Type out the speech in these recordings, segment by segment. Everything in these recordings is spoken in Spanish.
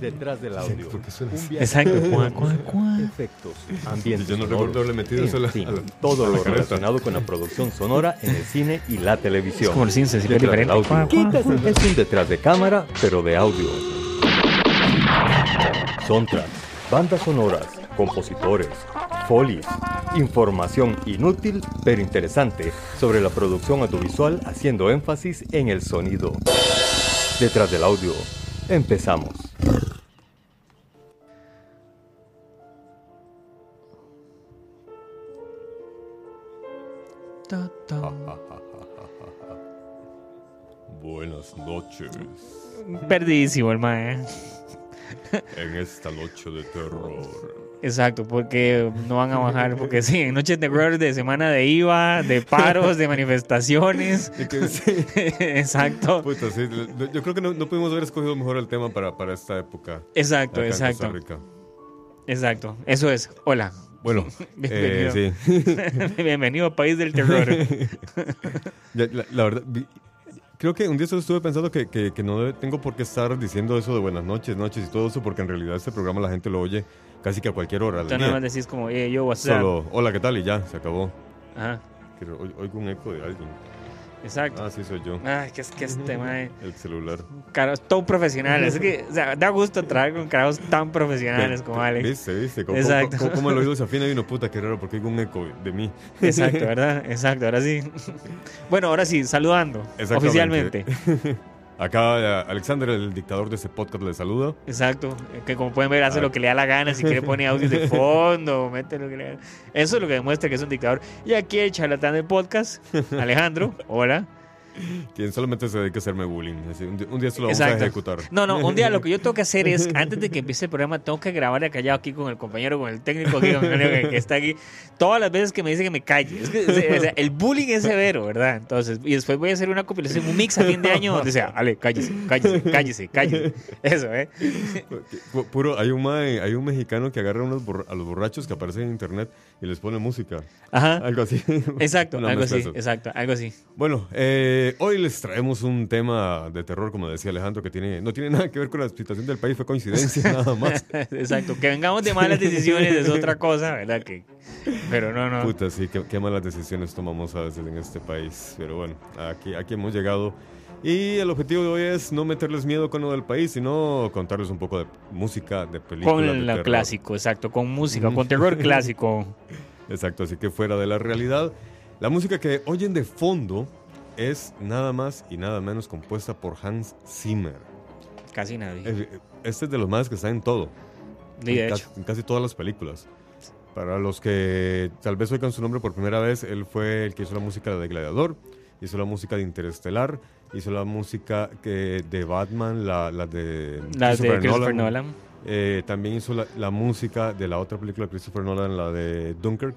Detrás del audio. porque suena Un así. viaje Exacto. por Cuá, sonidos, cuá, cuá. Efectos, ambientes Yo no recuerdo haberle metido eso a la- en fin, a la- todo a la lo careta. relacionado con la producción sonora en el cine y la televisión. Es como el cine, se diferente. Es un detrás de cámara, pero de audio. Soundtrack, bandas sonoras, compositores, folies, información inútil pero interesante sobre la producción audiovisual haciendo énfasis en el sonido. Detrás del audio, empezamos. Ta, ta. Buenas noches. Perdidísimo el mae. En esta noche de terror. Exacto, porque no van a bajar, porque sí, en noches de terror de semana de IVA, de paros, de manifestaciones. Sí, Exacto, puta, sí, Yo creo que no, no pudimos haber escogido mejor el tema para, para esta época. exacto, exacto, exacto. Eso es. Hola, Bueno, Bienvenido. eh, sí. bienvenido al país del terror. La, la verdad, creo que un día solo estuve pensando que, que, que no tengo por qué estar diciendo eso de buenas noches, noches y todo eso, porque en realidad este programa la gente lo oye casi que a cualquier hora Tú nada más decís como, eh, yo, what's up? Solo, hola, ¿qué tal? Y ya, se acabó. Ajá, Oigo un eco de alguien. Exacto. Ah, sí, soy yo. Ay, que es que este mae. El celular. Caros, todo profesionales. Es que, o sea, da gusto trabajar con caros tan profesionales como Alex. ¿Viste, viste? ¿Cómo, Exacto. cómo- cómo el oído se afina y uno, puta, qué raro, porque oigo un eco de mí. Exacto, ¿verdad? Exacto, ahora sí. Bueno, ahora sí, saludando. Oficialmente. Acá eh, Alexander, el dictador de este podcast, le saluda. Exacto. Que como pueden ver, hace Ah. lo que le da la gana. Si quiere, pone audios de fondo, mete lo que le da. Eso es lo que demuestra que es un dictador. Y aquí el charlatán del podcast, Alejandro. Hola. Quien solamente se dedica a hacerme bullying. Así, un, día, un día se lo vamos a Exacto. ejecutar. No, no, un día lo que yo tengo que hacer es, antes de que empiece el programa, tengo que grabar de callado aquí con el compañero, con el técnico aquí, con el que, está aquí, todas las veces que me dice que me calle. Es que, o sea, el bullying es severo, ¿verdad? Entonces, y después voy a hacer una compilación, un mix a fin de año donde sea, Ale, cállese, cállese, cállese, cállese. Eso, ¿eh? Pu- Puro, hay un, hay un mexicano que agarra unos a los borrachos que aparecen en internet y les pone música. Ajá. Algo así. Exacto, algo así, exacto, algo así. Bueno, eh, hoy les traemos un tema de terror, como decía Alejandro, que tiene, no tiene nada que ver con la situación del país, fue coincidencia nada más. Exacto, que vengamos de malas decisiones es otra cosa, ¿verdad? Que, pero no, no. Puta, sí, qué, qué malas decisiones tomamos a veces en este país. Pero bueno, aquí, aquí hemos llegado. Y el objetivo de hoy es no meterles miedo con lo del país, sino contarles un poco de música, de películas. de Con lo terror. clásico, exacto, con música, con terror clásico. Exacto, así que fuera de la realidad. La música que oyen de fondo es nada más y nada menos compuesta por Hans Zimmer. Casi nadie. Eh, Este es de los más que está en todo. Y de en, hecho. casi, en casi todas las películas. Para los que tal vez oigan su nombre por primera vez, él fue el que hizo la música de Gladiador, hizo la música de Interestelar, hizo la música que, de Batman, la, la de Las de Christopher Nolan. Eh, también hizo la, la música de la otra película de Christopher Nolan, la de Dunkirk.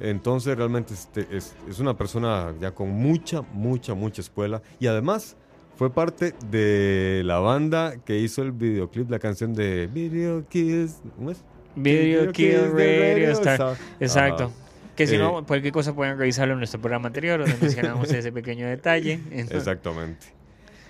Entonces realmente este, es, es una persona ya con mucha, mucha, mucha escuela. Y además fue parte de la banda que hizo el videoclip, la canción de Video Kills. ¿Cómo es? Video Kill Radio Star. Exacto. Que si Eh, no, cualquier cosa pueden revisarlo en nuestro programa anterior, donde mencionamos ese pequeño detalle. Entonces, Exactamente.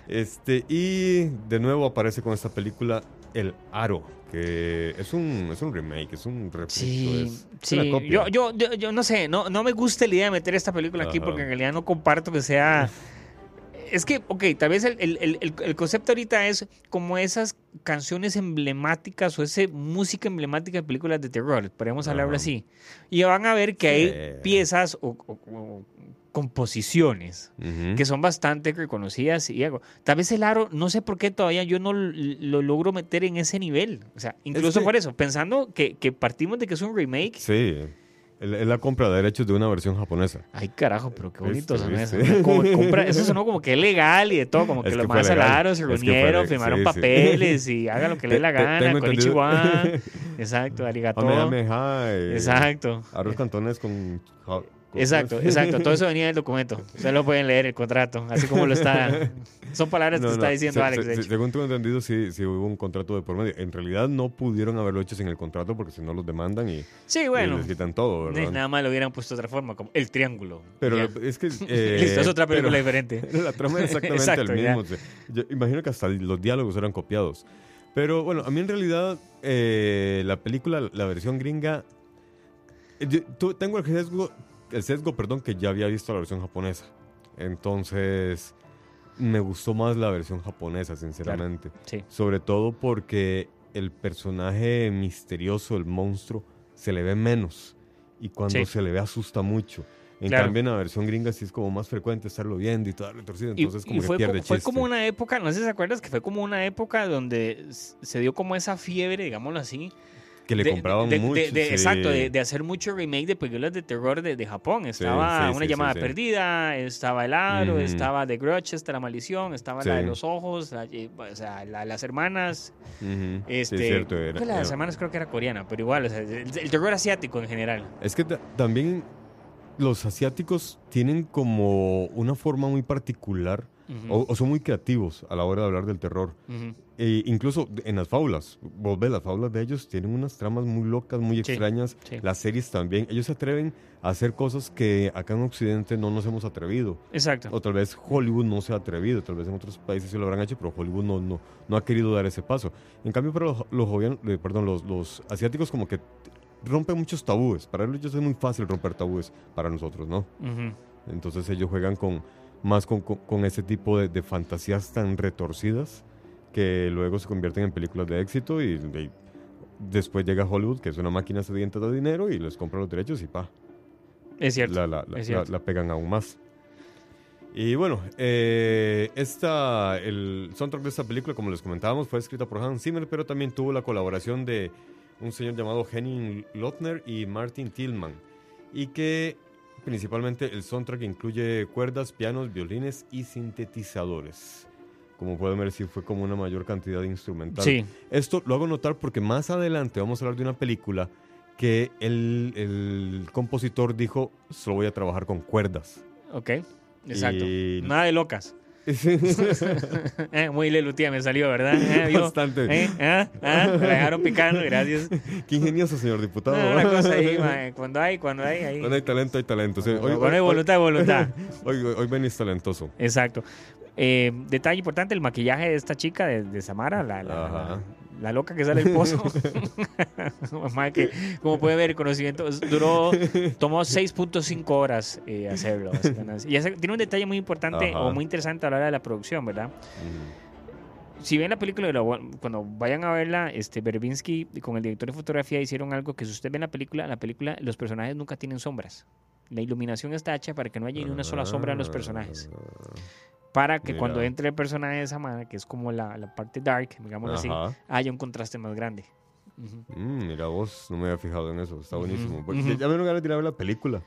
Este, y de nuevo aparece con esta película El Aro, que es un, es un remake, es un refrito, Sí, es, sí. Yo, yo, yo, yo no sé, no, no me gusta la idea de meter esta película aquí porque en realidad no comparto que sea Es que, ok, tal vez el, el- el- concepto ahorita es como esas canciones emblemáticas o esa música emblemática de películas de terror, podríamos hablarlo así. Y van a ver que Sí. hay piezas o, o- o composiciones que son bastante reconocidas y algo. Tal vez el aro, no sé por qué todavía yo no lo logro meter en ese nivel. O sea, incluso que- por eso, pensando que, que partimos de que es un remake. Sí, es la compra de derechos de una versión japonesa. Ay, carajo, pero qué bonito Viste, sonó eso. Como compra- eso sonó como que es legal y de todo, como que Es los que fue más se fue reunieron, firmaron sí, sí. papeles y hagan lo que le dé la gana, con Ichiwan. Exacto, arigato. Kamehameha, eh, Exacto. Arroz cantones con... Exacto, exacto. Todo eso venía del documento. Ustedes lo pueden leer, el contrato, así como lo está. Son palabras No, que está no, diciendo se- Alex, se- de se- hecho. según tengo entendido, sí, sí hubo un contrato de por medio. En realidad no pudieron haberlo hecho sin el contrato porque si no los demandan y, Sí, y bueno. les quitan todo, ¿verdad? Nada más lo hubieran puesto de otra forma, como el triángulo. Pero Ya. es que... eh, Listo, es otra película diferente. La trama es exactamente Exacto, el mismo. Yo imagino que hasta los diálogos eran copiados. Pero bueno, a mí en realidad eh, la película, la versión gringa, eh, yo- tengo el sesgo, el sesgo, perdón, que ya había visto la versión japonesa. Entonces, me gustó más la versión japonesa, sinceramente. Sí. Sobre todo porque el personaje misterioso, el monstruo, se le ve menos. Y cuando Sí. se le ve asusta mucho. En Claro. cambio, en la versión gringa sí es como más frecuente estarlo viendo y todo retorcido. Y, Entonces, como y que fue, pierde como, fue como una época, no sé si se acuerdas, que fue como una época donde se dio como esa fiebre, digámoslo así. Que le de- compraban de- mucho. de- de- sí. Exacto, de, hacer mucho remake de películas de terror de, de Japón. Estaba sí, Una llamada perdida, estaba El Aro, estaba The Grudge, esta La Maldición, estaba la de los ojos, la- eh, o sea, la- las hermanas. Este, es cierto. era- la de las hermanas creo que era coreana, pero igual, o sea, el, el terror asiático en general. Es que ta- también los asiáticos tienen como una forma muy particular Ujú, o, o son muy creativos a la hora de hablar del terror. ujú. E incluso en las faulas, vos ves, las faulas de ellos tienen unas tramas muy locas, muy Sí, extrañas. sí. Las series también. Ellos se atreven a hacer cosas que acá en Occidente no nos hemos atrevido. Exacto. O tal vez Hollywood no se ha atrevido, tal vez en otros países sí lo habrán hecho, pero Hollywood no, no, no ha querido dar ese paso. En cambio, para los, los, jovian- eh, perdón, los, los asiáticos como que rompen muchos tabúes. Para ellos es muy fácil romper tabúes, para nosotros, ¿no? Ujú. Entonces ellos juegan con más con, con- con ese tipo de, de fantasías tan retorcidas que luego se convierten en películas de éxito y, y después llega Hollywood, que es una máquina sedienta de dinero y les compra los derechos y pa, Es cierto. la, la- la- es cierto. la- pegan aún más. Y bueno, eh, esta, el soundtrack de esta película, como les comentábamos, fue escrita por Hans Zimmer, pero también tuvo la colaboración de un señor llamado Henning Lottner y Martin Tillman. Y que principalmente el soundtrack incluye cuerdas, pianos, violines y sintetizadores. Como pueden ver, sí fue como una mayor cantidad de instrumental. Sí. Esto lo hago notar porque más adelante vamos a hablar de una película que el, el compositor dijo, solo voy a trabajar con cuerdas. Ok. Exacto. Y- Nada de locas. Eh, muy lelutía me salió, ¿verdad? Eh. Bastante. Eh, ah, ah, me la dejaron picando, gracias. Qué ingenioso, señor diputado. No, una cosa ahí, cuando hay, cuando hay, ahí. Cuando hay talento, hay talento. Sí, Cuando hay voluntad, hay voluntad. Hoy, hoy, hoy venís talentoso. Exacto. Eh, detalle importante, el maquillaje de esta chica, de, de Samara, la, la, la- la loca que sale del pozo. Que, como puede ver, el conocimiento duró, tomó 6.5 horas eh, hacerlo. Y ese- tiene un detalle muy importante Ajá. o muy interesante a la hora de la producción, ¿verdad? Ujú. Si ven la película, cuando vayan a verla, este Berbinsky con el director de fotografía hicieron algo que si usted ve la película, la película, los personajes nunca tienen sombras. La iluminación está hecha para que no haya ni una sola sombra en los personajes. Para que Mira. cuando entre el personaje de Samara, que es como la, la parte dark, digámoslo así, haya un contraste más grande. Ujú. Mm, mira vos, no me había fijado en eso. Está buenísimo. Porque ujú. Ya me dieron ganas de ir a ver la película.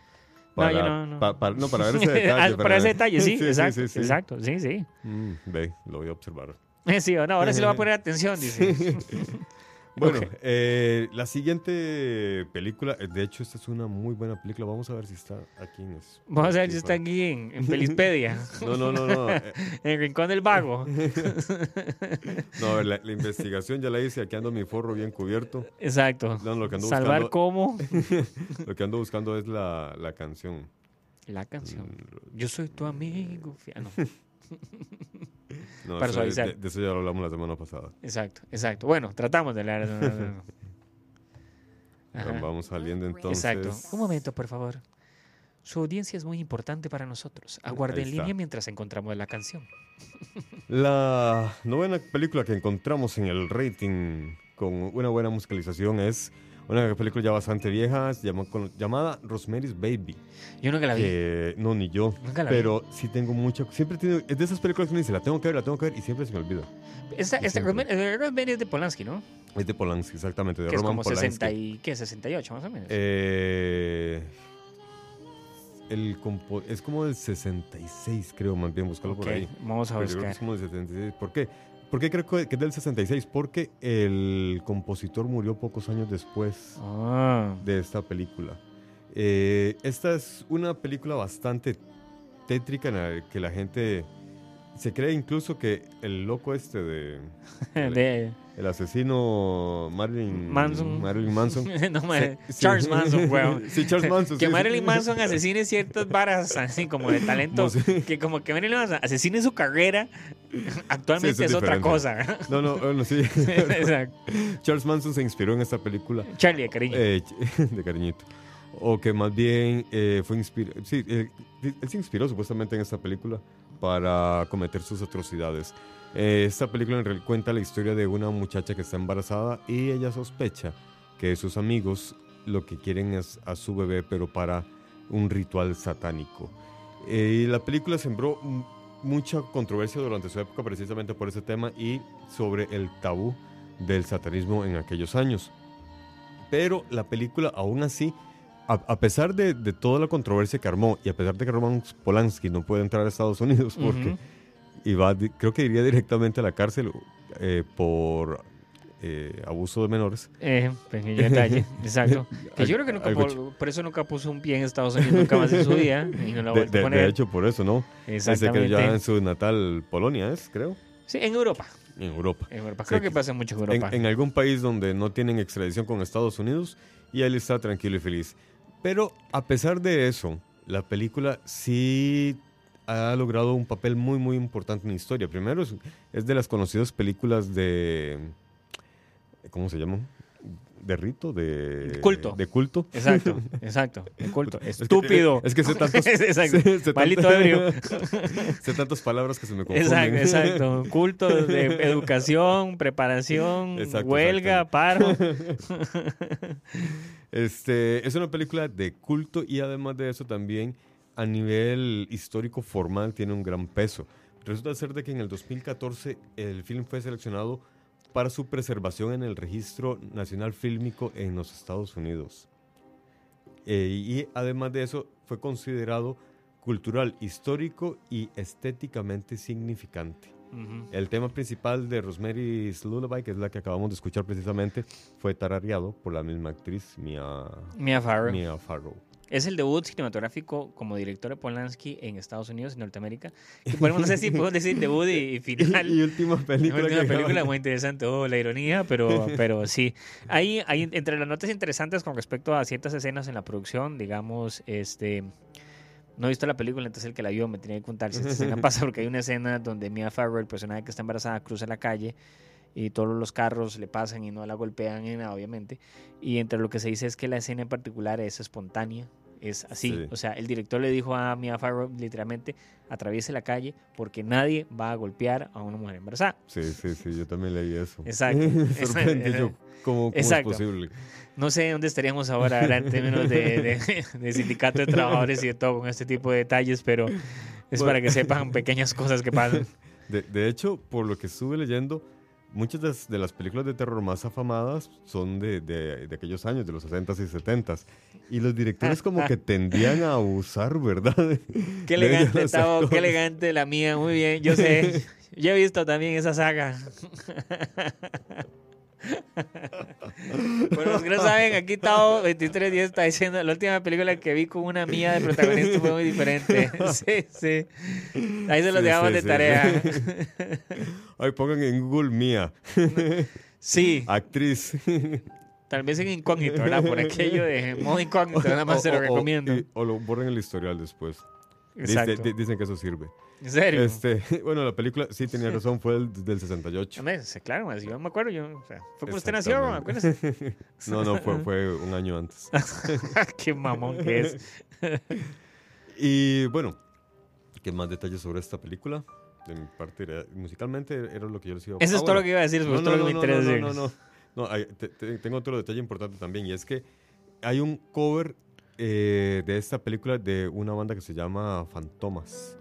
No, yo no, no. pa- pa- no, para ver ese detalle. Ah, para ese detalle, sí, sí, exacto, sí, sí. exacto, sí, sí. Mm, ve, lo voy a observar. Sí, no, ahora sí le va a poner atención, dice. Bueno, eh, la siguiente película, eh, de hecho, esta es una muy buena película. Vamos a ver si está aquí en es- Vamos a ver si está aquí en, en Pelispedia, No, no, no, no. eh, en el Rincón del Vago. no, a ver, la, la investigación ya la hice. Aquí ando mi forro bien cubierto. Exacto. No, lo que ando Salvar buscando, cómo. lo que ando buscando es la, la canción. La canción. Mm. Yo soy tu amigo. no. No, eso- de, de eso ya lo hablamos la semana pasada. Exacto, exacto. Bueno, tratamos de no. Ajá. Vamos saliendo entonces. Exacto. Un momento, por favor. Su audiencia es muy importante para nosotros. Aguarde Ahí en está. línea mientras encontramos la canción. La novena película que encontramos en el rating con una buena musicalización es una película ya bastante vieja llama- con- llamada Rosemary's Baby. Yo nunca la vi. Que no, ni yo. Nunca la vi. pero sí tengo mucha. Siempre tiene, es de esas películas que uno dice, la tengo que ver, la tengo que ver y siempre se me olvida. Esta, esta. Rosemary es de Polanski, ¿no? Es de Polanski, exactamente, de que es Roman como Polanski. 60 y, ¿qué? 68 más o menos. Eh, el compo- es como del 66, creo, más bien, buscarlo por ahí. Vamos a Pero yo creo que buscar. es como del 76. ¿Por qué? ¿Por qué creo que es del 66? Porque el compositor murió pocos años después Ah, de esta película. Eh, esta es una película bastante tétrica en la que la gente se cree incluso que el loco este de de el asesino Marilyn Manson. Marilyn Manson no, sí. Charles Manson, weón. sí Charles Manson Que. Marilyn Manson asesine ciertas varas así como de talento. Que como que Marilyn Manson asesine su carrera, actualmente es, otra cosa. no no bueno, sí Exacto. Charles Manson se inspiró en esta película Charlie, de cariño. eh, de cariñito o que más bien eh, fue inspirado sí él se inspiró supuestamente en esta película para cometer sus atrocidades Eh, esta película en realidad cuenta la historia de una muchacha que está embarazada y ella sospecha que sus amigos lo que quieren es a su bebé pero para un ritual satánico Eh, y la película sembró mucha controversia durante su época precisamente por ese tema y sobre el tabú del satanismo en aquellos años. Pero la película aún así, a, a pesar de, de toda la controversia que armó y a pesar de que Roman Polanski no puede entrar a Estados Unidos porque Ujú. Iba, di- creo que iría directamente a la cárcel eh, por eh, abuso de menores. Eh, pequeño detalle, exacto. Que yo creo que nunca, por, por eso nunca puso un pie en Estados Unidos, nunca más en su vida. Y no la De, a de- de poner. hecho, por eso, ¿no? Desde que Exactamente. ya en su natal Polonia es, creo, Sí, en Europa. en Europa. En Europa. Sí, Creo que que- pasa mucho en en, Europa. en algún país donde no tienen extradición con Estados Unidos y él está tranquilo y feliz. Pero a pesar de eso, la película sí ha logrado un papel muy muy importante en la historia. Primero es, es de las conocidas películas de ¿cómo se llama? De rito, de Culto. de culto. Exacto, exacto. El culto. Estúpido. es que sé tantos- Exacto. tanto- ebrio. sé tantas palabras que se me confunden. Exacto, exacto. Culto de educación, preparación, Exacto, huelga, paro. Este, es una película de culto y además de eso también a nivel histórico formal tiene un gran peso. Resulta ser de que en el 2014 el film fue seleccionado para su preservación en el Registro Nacional Fílmico en los Estados Unidos. Eh, y además de eso fue considerado cultural, histórico y estéticamente significante. El tema principal de Rosemary's Lullaby, que es la que acabamos de escuchar precisamente, fue tarareado por la misma actriz, Mia, Mia Farrow. Mia Farrow. Es el debut cinematográfico como director de Polanski en Estados Unidos y Norteamérica. Y podemos, no sé si podemos decir debut y, y final. Y, última Es película. que película muy interesante, oh, la ironía, pero, pero sí. Hay, hay entre las notas interesantes con respecto a ciertas escenas en la producción, digamos, este... No he visto la película, entonces el que la vio me tenía que contar si esta escena pasa, porque hay una escena donde Mia Farrow, el personaje que está embarazada, cruza la calle y todos los carros le pasan y no la golpean ni nada, obviamente. Y entre lo que se dice es que la escena en particular es espontánea, es así. Sí. O sea, el director le dijo a Mia Farrow literalmente, atraviese la calle porque nadie va a golpear a una mujer embarazada. Sí, sí, sí, yo también leí eso. Exacto. Sorprende yo, ¿cómo, cómo es posible? No sé dónde estaríamos ahora ¿verdad? en términos de, de- de sindicato de trabajadores y de todo con este tipo de detalles, pero es Bueno. para que sepan pequeñas cosas que pasan. De, de hecho, por lo que estuve leyendo, muchas de las, de las películas de terror más afamadas son de, de- de aquellos años, de los 60s y 70s. Y los directores como que tendían a abusar, ¿verdad? Qué elegante, Tavo, qué elegante la mía, muy bien, yo sé. Yo he visto también esa saga. Bueno, los que no saben, aquí Tavo 2310 está diciendo la última película que vi con una mía de protagonista fue muy diferente. Sí, sí. Ahí se los Sí, dejamos sí, de sí. tarea. Ay, pongan en Google Mía, Sí, actriz. tal vez en incógnito, ¿verdad? Por aquello de modo incógnito, nada más O- se lo o- recomiendo. y- O, lo borren el historial después. Exacto. dicen que eso sirve. En serio. Este, bueno, la película sí tenía razón, fue el, del 68. Hombre, sí, claro, más, yo me acuerdo, yo, o sea, fue cuando usted nació, Exactamente. acuérdese. No, no, fue, fue un año antes. Qué mamón que es. Y bueno, ¿qué más detalles sobre esta película? De mi parte, era- musicalmente era lo que yo les iba a Eso es Ah, todo lo que iba a decir, eso es todo lo que me interesa no, no, no, no. hay- te- te- tengo otro detalle importante también y es que hay un cover eh, de esta película de una banda que se llama Fantomas.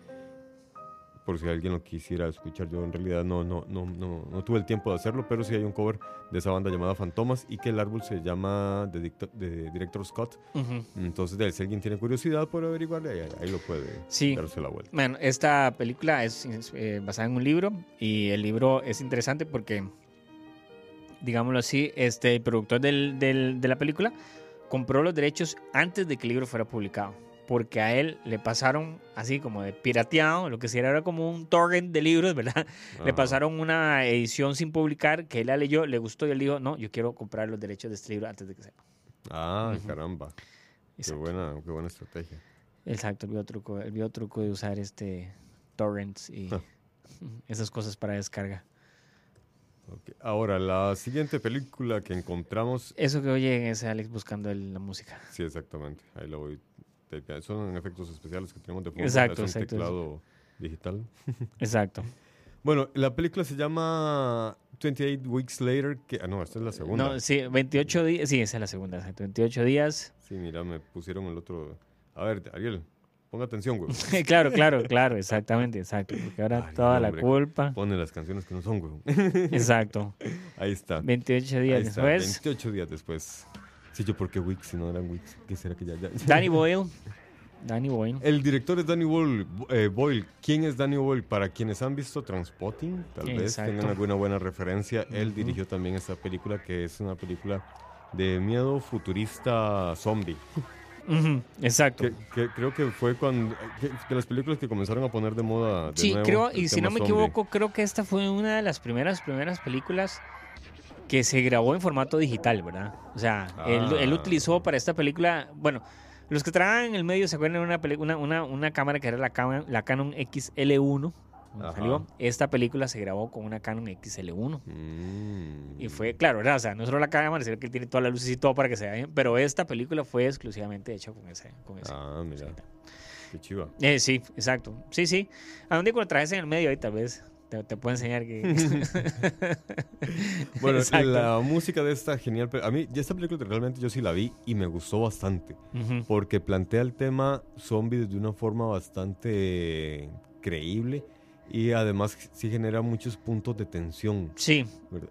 Por si alguien lo quisiera escuchar, yo en realidad no, no, no, no, no tuve el tiempo de hacerlo, pero sí hay un cover de esa banda llamada Fantomas y que el árbol se llama The, Dicta- The Director Scott. Entonces, de- si alguien tiene curiosidad por averiguarle, ahí, ahí lo puede Sí. darse la vuelta. Bueno, esta película es eh, basada en un libro y el libro es interesante porque, digámoslo así, este el productor del- del- de la película compró los derechos antes de que el libro fuera publicado. Porque a él le pasaron así como de pirateado, lo que sería era como un torrent de libros, ¿verdad? Le pasaron una edición sin publicar que él la leyó, le gustó y él dijo, no, yo quiero comprar los derechos de este libro antes de que sepa. Ah, caramba. Qué buena, qué buena estrategia. Exacto, el biotruco, el biotruco de usar este torrents y Ah. esas cosas para descarga. Ahora, la siguiente película que encontramos. Eso que oyen es Alex buscando el- la música. Sí, exactamente. Ahí lo voy. Tapeando. Son efectos especiales que tenemos de fondo. Exacto, exacto, teclado digital. Exacto. Bueno, la película se llama 28 Weeks Later. Que, ah, no, esta es la segunda. No, sí, 28 días, sí, esa es la segunda, exacto, 28 días. Sí, mira, me pusieron el otro. A ver, Ariel, ponga atención, güey. claro, claro, claro, exactamente, exacto, porque ahora toda la culpa. Pone las canciones que no son, güey. Exacto. Ahí está. 28 Ahí días está, después. 28 días después. Sí, yo, ¿por qué Weeks si no eran Weeks? ¿Qué será que ya? ya? Danny Boyle. Danny Boyle. El director es Danny Boyle. eh, Boyle. ¿Quién es Danny Boyle? Para quienes han visto Transpotting, tal vez Exacto. tengan alguna buena referencia. Él Ujú. dirigió también esta película que es una película de miedo futurista zombie. Ujú, Exacto. Que, que creo que fue cuando que, que las películas que comenzaron a poner de moda. De Sí, nuevo creo, y si no me zombie. equivoco, creo que esta fue una de las primeras, primeras películas que se grabó en formato digital, ¿verdad? O sea, él, Ah. él utilizó para esta película, bueno, los que trabajan en el medio se acuerdan de una, una, una, una cámara que era la, Canon- la Canon XL1. cuando Ajá. salió. Esta película se grabó con una Canon XL1. Mm. Y fue, claro, ¿verdad? O sea, no solo la cámara, sino que tiene todas las luces y todo para que se vea bien, pero esta película fue exclusivamente hecha con ese. Con ese. Ah, mira. Qué chiva. Eh, sí, exacto. Sí, sí. A donde cuando traes en el medio ahí tal vez te, te puedo enseñar que... Bueno, Exacto. la música de esta genial. A mí, esta película realmente yo sí la vi y me gustó bastante. Porque plantea el tema zombies de una forma bastante creíble y además sí genera muchos puntos de tensión. Sí.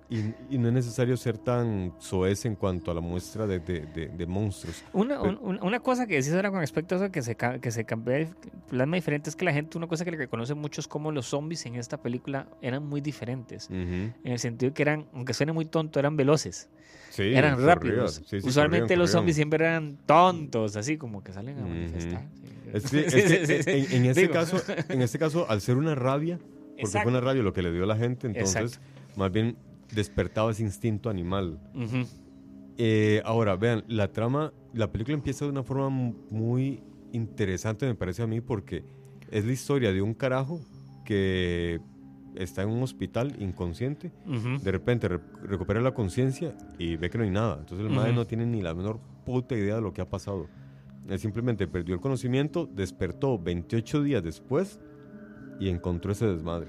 Y, y no es necesario ser tan soez en cuanto a la muestra de, de- de- de monstruos. una, Pero- un- una cosa que decís ahora con respecto a eso que se, que se cambia, plasma diferente es que la gente, una cosa que le reconoce mucho es cómo los zombies en esta película eran muy diferentes. Ujú. En el sentido que eran, aunque suene muy tonto, eran veloces, Sí, eran corrían, rápidos. sí, sí, Usualmente corrían, los corrían. zombies siempre eran tontos, así como que salen a manifestar. En, este caso, en este caso, al ser una rabia, porque Exacto. fue una rabia lo que le dio a la gente, entonces Exacto. más bien despertaba ese instinto animal. Ujú. Eh, ahora, vean, la trama, la película empieza de una forma mu- muy interesante, me parece a mí, porque es la historia de un carajo que está en un hospital inconsciente, Ujú. de repente re- recupera la conciencia y ve que no hay nada. Entonces el madre Ujú. no tiene ni la menor puta idea de lo que ha pasado. Él simplemente perdió el conocimiento, despertó 28 días después y encontró ese desmadre.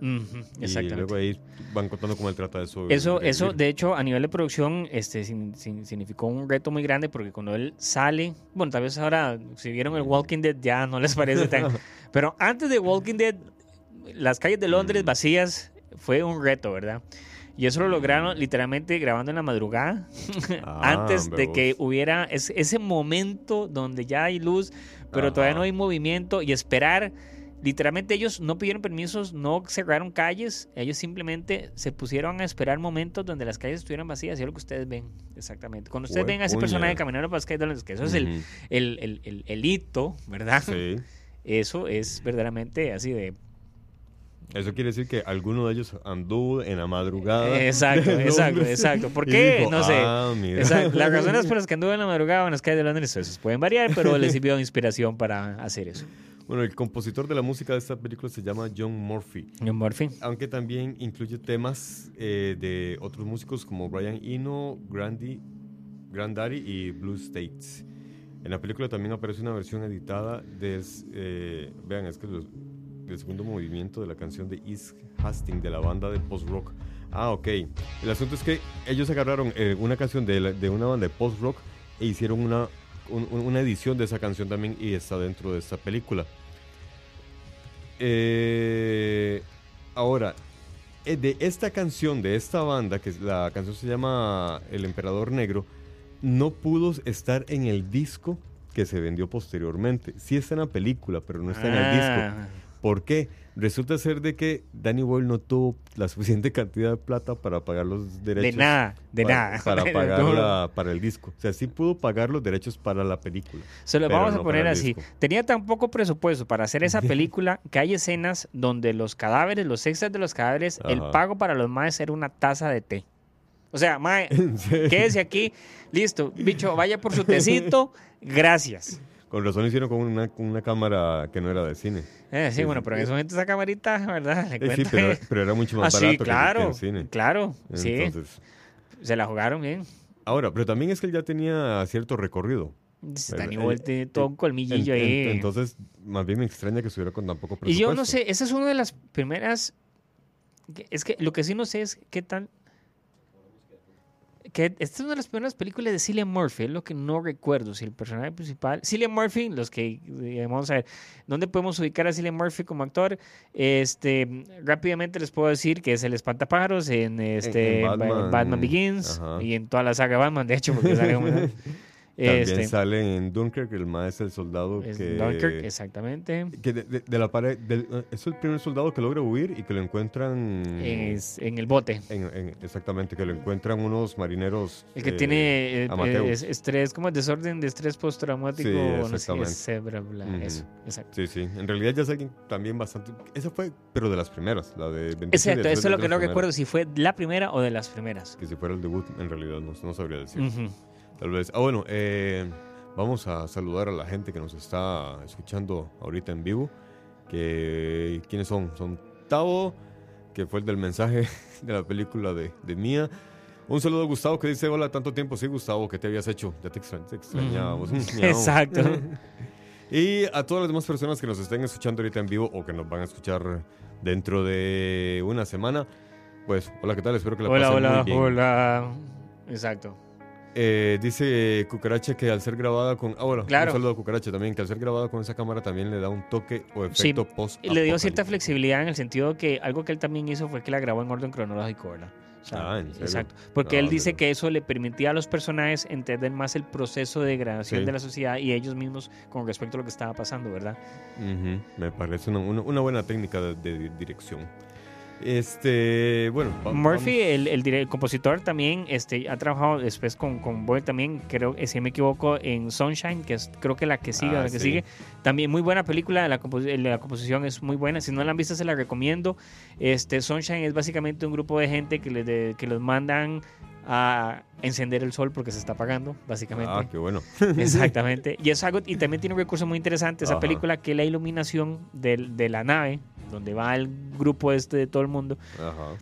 Ujú. Y Exactamente. luego ahí van contando cómo él trata de eso. Eso, eso, de hecho, a nivel de producción, este, sin- sin- significó un reto muy grande porque cuando él sale, bueno, tal vez ahora, si vieron el Walking Dead, ya no les parece tan. pero antes de Walking Dead, las calles de Londres Mm. vacías fue un reto, ¿verdad? Y eso lo lograron literalmente grabando en la madrugada, Ah, antes de que hubiera es- ese momento donde ya hay luz, pero todavía no Ajá. hay movimiento y esperar. Literalmente ellos no pidieron permisos, no cerraron calles, ellos simplemente se pusieron a esperar momentos donde las calles estuvieran vacías y es lo que ustedes ven, exactamente. Cuando ustedes ven a ese puña. personaje caminando por las calles de Londres, que eso es el, el, el, el- el hito, ¿verdad? Sí. Eso es verdaderamente así de... Eso quiere decir que alguno de ellos anduvo en la madrugada. Exacto, de exacto, Londres exacto. ¿Por qué? dijo, no sé. "Ah, mira". Exacto. Las razones por las que anduve en la madrugada en las calles de Londres pueden variar, pero les sirvió de inspiración para hacer eso. Bueno, el compositor de la música de esta película se llama John Murphy. John Murphy. Aunque también incluye temas eh, de otros músicos como Brian Eno, Grandy, Grandaddy y Blue States. En la película también aparece una versión editada de, eh, vean, es que los, del segundo movimiento de la canción de East Hastings de la banda de post-rock. Ah, ok. El asunto es que ellos agarraron eh, una canción de, la- de una banda de post-rock e hicieron una, un- una edición de esa canción también y está dentro de esta película. Eh, ahora, eh, de esta canción, de esta banda, que la canción se llama El Emperador Negro, no pudo estar en el disco que se vendió posteriormente. Sí está en la película, pero no está en el disco. ¿Por qué? Resulta ser de que Danny Boyle no tuvo la suficiente cantidad de plata para pagar los derechos. De nada, de para, nada. Para pagar la- para el disco. O sea, sí pudo pagar los derechos para la película. Se lo vamos a poner así. disco. Tenía tan poco presupuesto para hacer esa película que hay escenas donde los cadáveres, los extras de los cadáveres, el pago para los maes era una taza de té. O sea, mae, quédese aquí, listo, bicho, vaya por su tecito, gracias. Con razón lo hicieron con una, una cámara que no era de cine. Eh, sí, Sí, bueno, sí. pero en ese momento esa camarita, ¿verdad? Eh, sí, pero, era mucho Ah, más sí, barato que- que, el cine. claro, sí, Entonces, se la jugaron bien. ahora, pero también es que él ya tenía cierto recorrido. Danny tiene todo un colmillillo En- en- ahí. entonces, más bien me extraña que estuviera con tan poco Y presupuesto. yo no sé, esa es una de las primeras. Es que lo que sí no sé es qué tan. Que esta es una de las primeras películas de Cillian Murphy, es lo que no recuerdo. Si el personaje principal. Cillian Murphy, los que. eh, Vamos a ver, ¿dónde podemos ubicar a Cillian Murphy como actor? Este, rápidamente les puedo decir que es el espantapájaros en, este, en Batman, Begins ajá. y en toda la saga Batman, de hecho, porque sale un- También este, sale en Dunkirk, el maestro el soldado es que... Dunkirk, exactamente. que de, de- de la pared... del- es el primer soldado que logra huir y que lo encuentran... Es en el bote. en- en- exactamente, que lo encuentran unos marineros... El que eh, tiene eh, amateos. es- estrés, como desorden de estrés postraumático, Sí, no sé qué exactamente. es, cerebral, Ujú. eso, exacto. Sí, sí. En realidad ya es alguien también bastante... Esa fue, pero de las primeras, la de... 27 Exacto, eso es lo de que no primeras. recuerdo si fue la primera o de las primeras. Que si fuera el debut, en realidad no, no sabría decir. Ujú. Tal vez. Ah, bueno, eh, vamos a saludar a la gente que nos está escuchando ahorita en vivo. Que, ¿Quiénes son? Son Tavo, que fue el del mensaje de la película de, de Mía. Un saludo a Gustavo que dice, hola, tanto tiempo. Sí, Gustavo, ¿qué te habías hecho? Ya te, extra- te extrañábamos. Miau. Exacto. Y a todas las demás personas que nos estén escuchando ahorita en vivo o que nos van a escuchar dentro de una semana, pues, hola, ¿qué tal? Espero que la Hola, pasen hola, muy bien. hola. Exacto. Eh, dice Cucaracha que al ser grabada con. Ah, bueno, Claro. un saludo a Cucaracha también, que al ser grabada con esa cámara también le da un toque o Sí, efecto post. Y le dio cierta flexibilidad en el sentido que algo que él también hizo fue que la grabó en orden cronológico, ¿verdad? O sea, Ah, ¿en serio? Exacto. Porque Ah, él dice que eso le permitía a los personajes entender más el proceso de degradación Sí. de la sociedad y ellos mismos con respecto a lo que estaba pasando, ¿verdad? Me parece una, una- una buena técnica de, de dirección. Este, bueno. va- Murphy, vamos- el, el, el compositor, también este, ha trabajado después con, con Boyle también, creo, si me equivoco, en Sunshine, que es creo que la que sigue, Ah, la que sí. sigue. También muy buena película, la, compos- la composición es muy buena. Si no la han visto, se la recomiendo. Este, Sunshine es básicamente un grupo de gente que, les de- que los mandan a encender el sol porque se está apagando, básicamente. Ah, qué bueno. Exactamente. Y es algo, y también tiene un recurso muy interesante esa Ajá. película, que es la iluminación del- de la nave, donde va el grupo este de todo el mundo Ajá.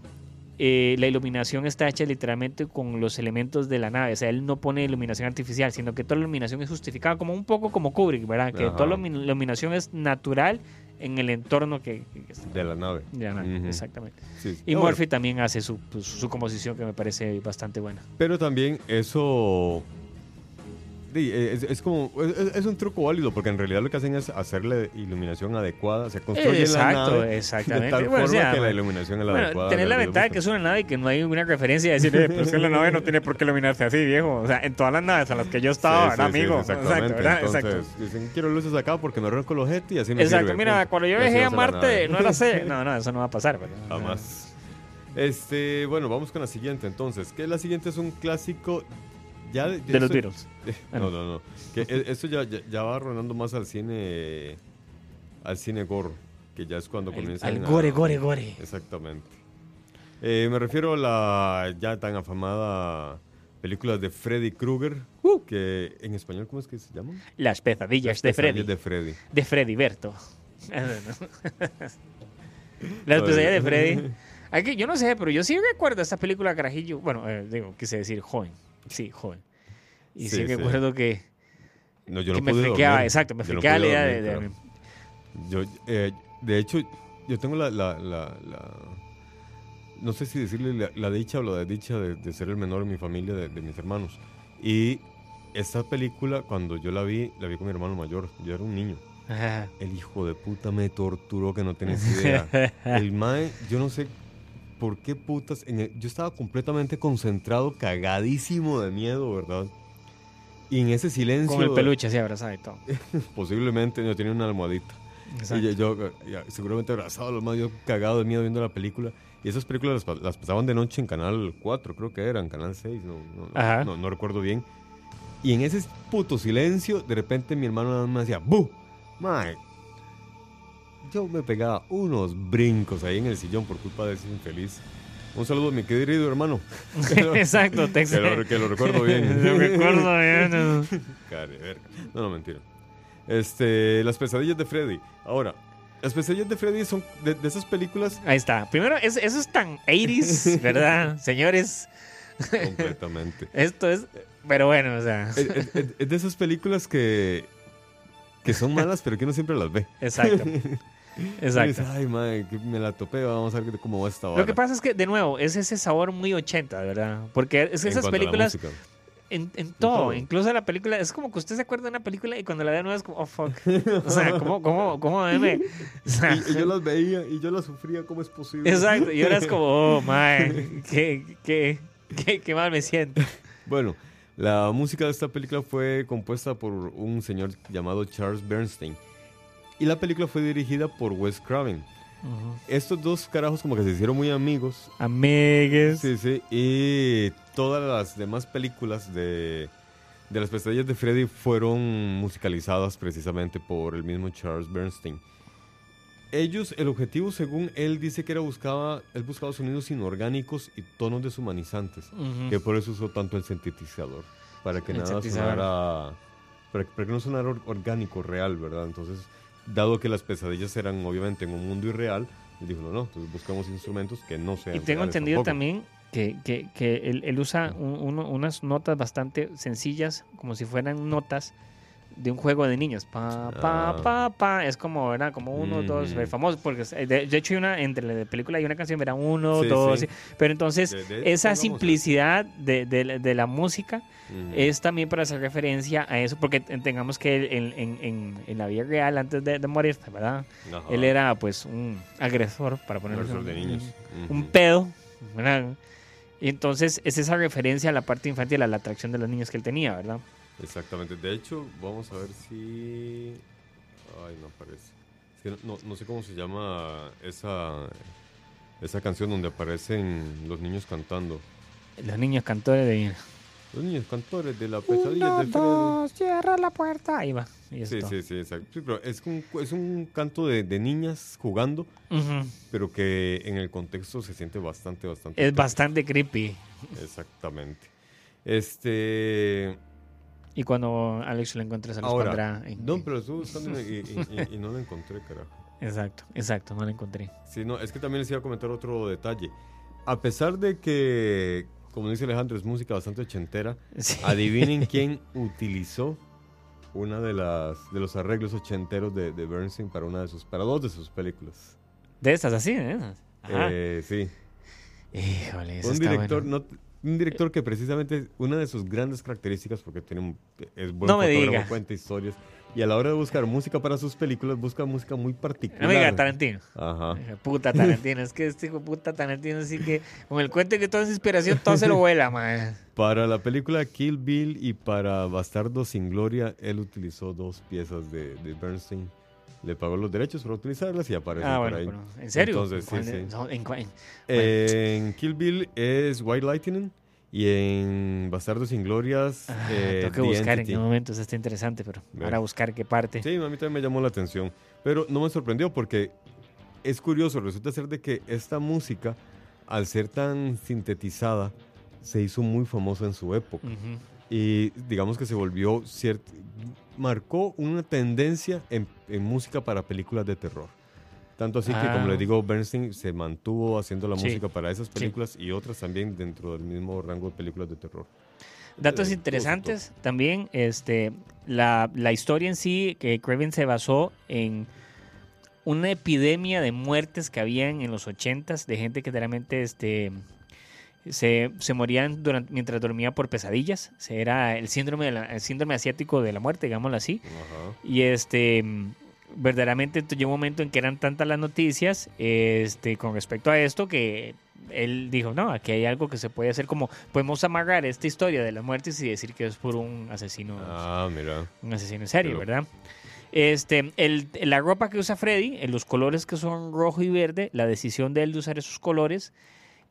eh, la iluminación está hecha literalmente con los elementos de la nave. O sea, él no pone iluminación artificial, sino que toda la iluminación es justificada como un poco como Kubrick, ¿verdad? Que Ajá. toda la ilumi- iluminación es natural en el entorno que, que- De la nave. de la nave. Exactamente. Sí. Y Murphy bueno, también hace su, pues, su composición que me parece bastante buena. pero también eso. Sí, Es, es como. Es, es un truco válido porque en realidad lo que hacen es hacerle iluminación adecuada. Se construye la nave exactamente. de tal Bueno, o forma sea, que la bueno, iluminación es la Bueno, adecuada. tener la ventaja que es una nave y que no hay una referencia de decir, eh, pero es que la nave no tiene por qué iluminarse así, viejo. O sea, en todas las naves a las que yo estaba, Sí, ¿verdad, sí, sí, amigo? exactamente. Exacto, ¿verdad? Entonces, Exacto. dicen, quiero luces acá porque me arranco los ojete y así me Exacto, sirve, mira, cuando yo viajé a Marte, no era C. No, no, eso no va a pasar. ¿verdad? Jamás. Este, bueno, vamos con la siguiente entonces. Que la siguiente es un clásico ya de, De los Beatles. No, no, no. Que e- esto ya, ya, ya va rondando más al cine al cine gore, que ya es cuando Al, comienzan al a- gore, gore, gore. Exactamente. Eh, me refiero a la ya tan afamada película de Freddy Krueger, Uh. que en español ¿cómo es que se llama? Las pesadillas de Freddy. De Freddy. De Freddy Berto. Las pesadillas de Freddy. Aquí, yo no sé, pero yo sí recuerdo esta película Carajillo. Bueno, eh, digo, quise decir joven. Sí, joven. Y sí, Sí, que No, yo que no me friqueaba, dormir. exacto, me Yo no friqueaba la idea de, de- carajo. Yo, eh, de hecho, yo tengo la, la- la- la- no sé si decirle la, la dicha o la desdicha de, de ser el menor en mi familia, de, de mis hermanos. Y esta película, cuando yo la vi, la vi con mi hermano mayor. Yo era un niño. Ajá. El hijo de puta me torturó que no tenés idea. El mae, yo no sé por qué putas. en el- yo estaba completamente concentrado, cagadísimo de miedo, ¿verdad? Y en ese silencio. Con el peluche así abrazado y todo. Posiblemente yo tenía una almohadita. Exacto. Y yo, yo, ya, seguramente abrazado, los más yo cagado de miedo viendo la película. Y esas películas las, pa- las pasaban de noche en Canal 4, creo que eran, Canal 6, no, no, no, no recuerdo bien. Y en ese puto silencio, de repente mi hermano nada más decía, ¡bu! Mae. Yo me pegaba unos brincos ahí en el sillón por culpa de ese infeliz. Un saludo a mi querido hermano. Exacto, te que lo, que lo recuerdo bien. Lo recuerdo bien. ¿no? No, no, mentira. Este, las pesadillas de Freddy. Ahora, las pesadillas de Freddy son de, de esas películas Ahí está. Primero, es- eso es tan 80s, ¿verdad? Señores, completamente. esto es. Pero bueno, o sea. es- es- es de esas películas que que son malas, pero que uno siempre las ve. Exacto. Exacto. Ay, madre, me la topé, vamos a ver cómo va esta Lo que vara". pasa es que, de nuevo, es ese sabor muy 80, ¿verdad? Porque es que esas películas, en, en todo, incluso la película, es como que usted se acuerda de una película y cuando la ve de nuevo es como, oh, fuck. O sea, ¿cómo, cómo, cómo meme? O sea, Y, y yo las veía y yo las sufría, ¿cómo es posible? exacto. Y ahora es como, oh, qué, qué, qué, qué mal me siento. Bueno, la música de esta película fue compuesta por un señor llamado Charles Bernstein. Y la película fue dirigida por Wes Craven. Estos dos carajos como que se hicieron muy amigos. Amigues. Sí, sí. Y todas las demás películas de, de las pesadillas de Freddy fueron musicalizadas precisamente por el mismo Charles Bernstein. Ellos, el objetivo según él dice que era buscaba, él buscaba sonidos inorgánicos y tonos deshumanizantes. Que por eso usó tanto el sintetizador. Para que El nada sonara. Para, para que no sonara or- orgánico, real, ¿verdad? Entonces, dado que las pesadillas eran obviamente en un mundo irreal, él dijo: no, no, entonces buscamos instrumentos que no sean. Y tengo entendido tampoco". también que, que, que él, él usa un- uno- unas notas bastante sencillas, como si fueran notas de un juego de niños. Pa, pa, Ah. pa, pa. Es como, ¿verdad? Como uno, dos, Ujú. famoso. Porque de, de hecho, hay una, entre la película hay una canción, ¿verdad? Uno, Sí, dos. sí. Pero entonces, De- de- esa simplicidad de, de la- música es también para hacer referencia a eso, porque tengamos que en, en, en, en la vida real, antes de, morir, ¿verdad? Ajá. Él era, pues, un agresor, para ponerlo Agresor de niños. un pedo, ¿verdad? Y entonces es esa referencia a la parte infantil, a la atracción de los niños que él tenía, ¿verdad? Exactamente. De hecho, vamos a ver si. Ay, no aparece. Es que no, no- sé cómo se llama esa, esa canción donde aparecen los niños cantando. Los niños cantores de... Los niños cantores de la pesadilla Uno, del dos, cierra la puerta. Ahí va. y Sí, sí, sí, exacto. Sí, pero es un, es un canto de, de niñas jugando, pero que en el contexto se siente bastante, bastante. Es bastante creepy. Exactamente. Este. Y cuando Alex lo encuentre se los Ahora. pondrá en- No, pero estuve buscando y, y- y- y no lo encontré, carajo. Exacto, exacto, no lo encontré. Sí, no, es que también les iba a comentar otro detalle. A pesar de que, como dice Alejandro, es música bastante ochentera, Sí. adivinen quién utilizó una de las de los arreglos ochenteros de, de Bernstein para una de sus para dos de sus películas. De estas, así, de esas. Ajá. Eh, sí, Híjole, eso un director bueno. no un director que precisamente una de sus grandes características porque tiene un, es buen No fotógrafo, cuenta historias y a la hora de buscar música para sus películas busca música muy particular. No me diga Tarantino. Ajá. De Puta Tarantino, es que este hijo puta Tarantino, así que con el cuento de que toda esa inspiración, todo se lo vuela, man. Para la película Kill Bill y para Bastardo sin Gloria, él utilizó dos piezas de, de Bernstein. Le pagó los derechos para utilizarlas y aparecen Ah, por bueno, ahí. pero, ¿en serio? Entonces, sí, ¿Cuál- sí. no, en En Kill Bill es White Lightning y en Bastardo sin Glorias. Ah, eh, tengo que The buscar en qué momento eso está interesante, pero Ve. ahora buscar qué parte. Sí, a mí también me llamó la atención. Pero no me sorprendió porque es curioso. Resulta ser de que esta música, al ser tan sintetizada, se hizo muy famosa en su época. Ujú. Y digamos que se volvió cierto marcó una tendencia en, en música para películas de terror tanto así que Ah. como les digo Bernstein se mantuvo haciendo la Sí. música para esas películas y otras también dentro del mismo rango de películas de terror Datos Eh, interesantes también, este, la, la historia en sí, que Craven se basó en una epidemia de muertes que habían en los 80s de gente que realmente este, se, se morían durante, mientras dormía por pesadillas. Se era el síndrome, de la- el síndrome asiático de la muerte, digámoslo así. Y este mm, verdaderamente llegó un momento en que eran tantas las noticias este, con respecto a esto que él dijo, no, aquí hay algo que se puede hacer como podemos amarrar esta historia de las muertes y decir que es por un asesino, Ah, mira. un asesino en serie, Pero- ¿verdad? Este, el, la ropa que usa Freddy, en los colores que son rojo y verde, la decisión de él de usar esos colores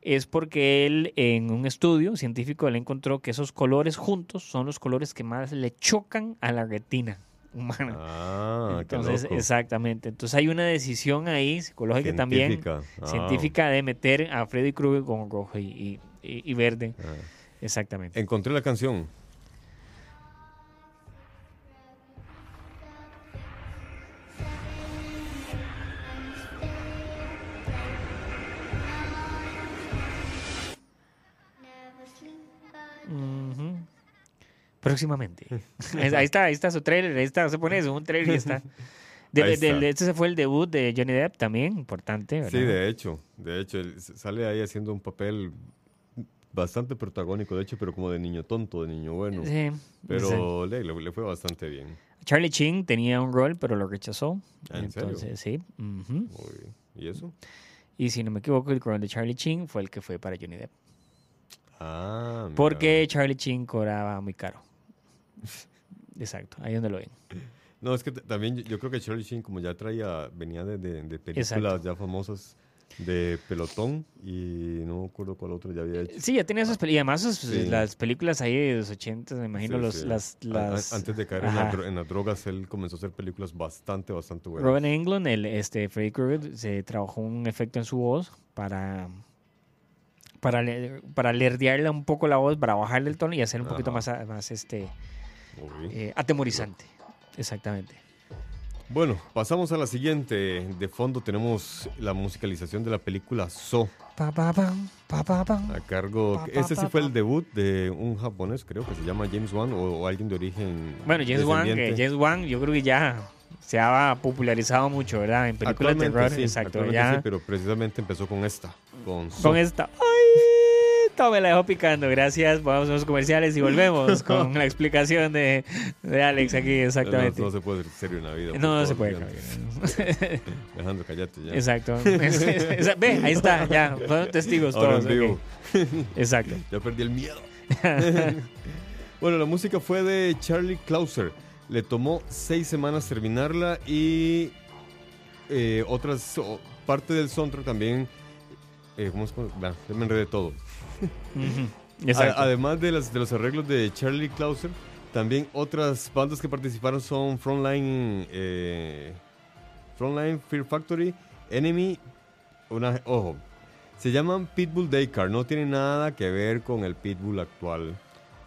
es porque él en un estudio científico él encontró que esos colores juntos son los colores que más le chocan a la retina humana. Ah, qué Entonces, loco. exactamente. Entonces hay una decisión ahí psicológica también, Científica. Ah, científica, de meter a Freddy Krueger con rojo y, y- y- y verde. ah. Exactamente. Encontré la canción. Próximamente. Ahí está, ahí está su trailer, ahí está, se pone eso, un trailer y está. De- está. este fue el debut de Johnny Depp también, importante, ¿verdad? Sí, de hecho. De hecho, él sale ahí haciendo un papel bastante protagónico, de hecho, pero como de niño tonto, de niño bueno. Sí, sí. Pero le, le- le fue bastante bien. Charlie Chin tenía un rol, pero lo rechazó. ¿Ah, en serio? Entonces, sí. Muy bien. ¿Y eso? Y si no me equivoco, el rol de Charlie Chin fue el que fue para Johnny Depp. Ah, mira. Porque Charlie Chin cobraba muy caro. Exacto, ahí donde lo ven. No, es que también yo, yo creo que Charlie Sheen, como ya traía, venía de, de- de películas Exacto. ya famosas de pelotón y no me acuerdo cuál otro ya había hecho. Sí, ya tenía esas películas. Y además sus- Sí. las películas ahí de los 80, me imagino, Sí, los, sí. las... Antes de caer en, la las drogas, él comenzó a hacer películas bastante, bastante buenas. Robin Englund, el este Freddy Krueger, se trabajó un efecto en su voz para para para lerdearle un poco la voz, para bajarle el tono y hacer un poquito más más este. Eh, atemorizante. Exactamente. Bueno, pasamos a la siguiente. De fondo tenemos la musicalización de la película So, a cargo... Este sí fue el debut de un japonés, creo que se llama James Wan, o, alguien de origen Bueno, James Wan. James Wan, yo creo que ya se ha popularizado mucho, ¿verdad? En películas de terror, sí, exacto. actualmente Ya sí, pero precisamente empezó con esta, con So. con esta. ¡Ay! Me la dejó picando. Gracias. Vamos a los comerciales y volvemos con la explicación de, de Alex aquí, exactamente. No, no se puede ser serio en la vida. No, no se puede. Alejandro, cállate ya. Exacto. Ve, ahí está, ya. Fueron testigos Ahora todos. en vivo. ok. Exacto. Ya perdí el miedo. bueno, la música fue de Charlie Clauser. Le tomó seis semanas terminarla y eh, otras o- parte del soundtrack también. Eh, me enredé todo. Además de, las, de los arreglos de Charlie Clauser, también otras bandas que participaron son Frontline, eh, Frontline Fear Factory, Enemy, una, ojo, se llaman Pitbull Daycar, no tiene nada que ver con el Pitbull actual,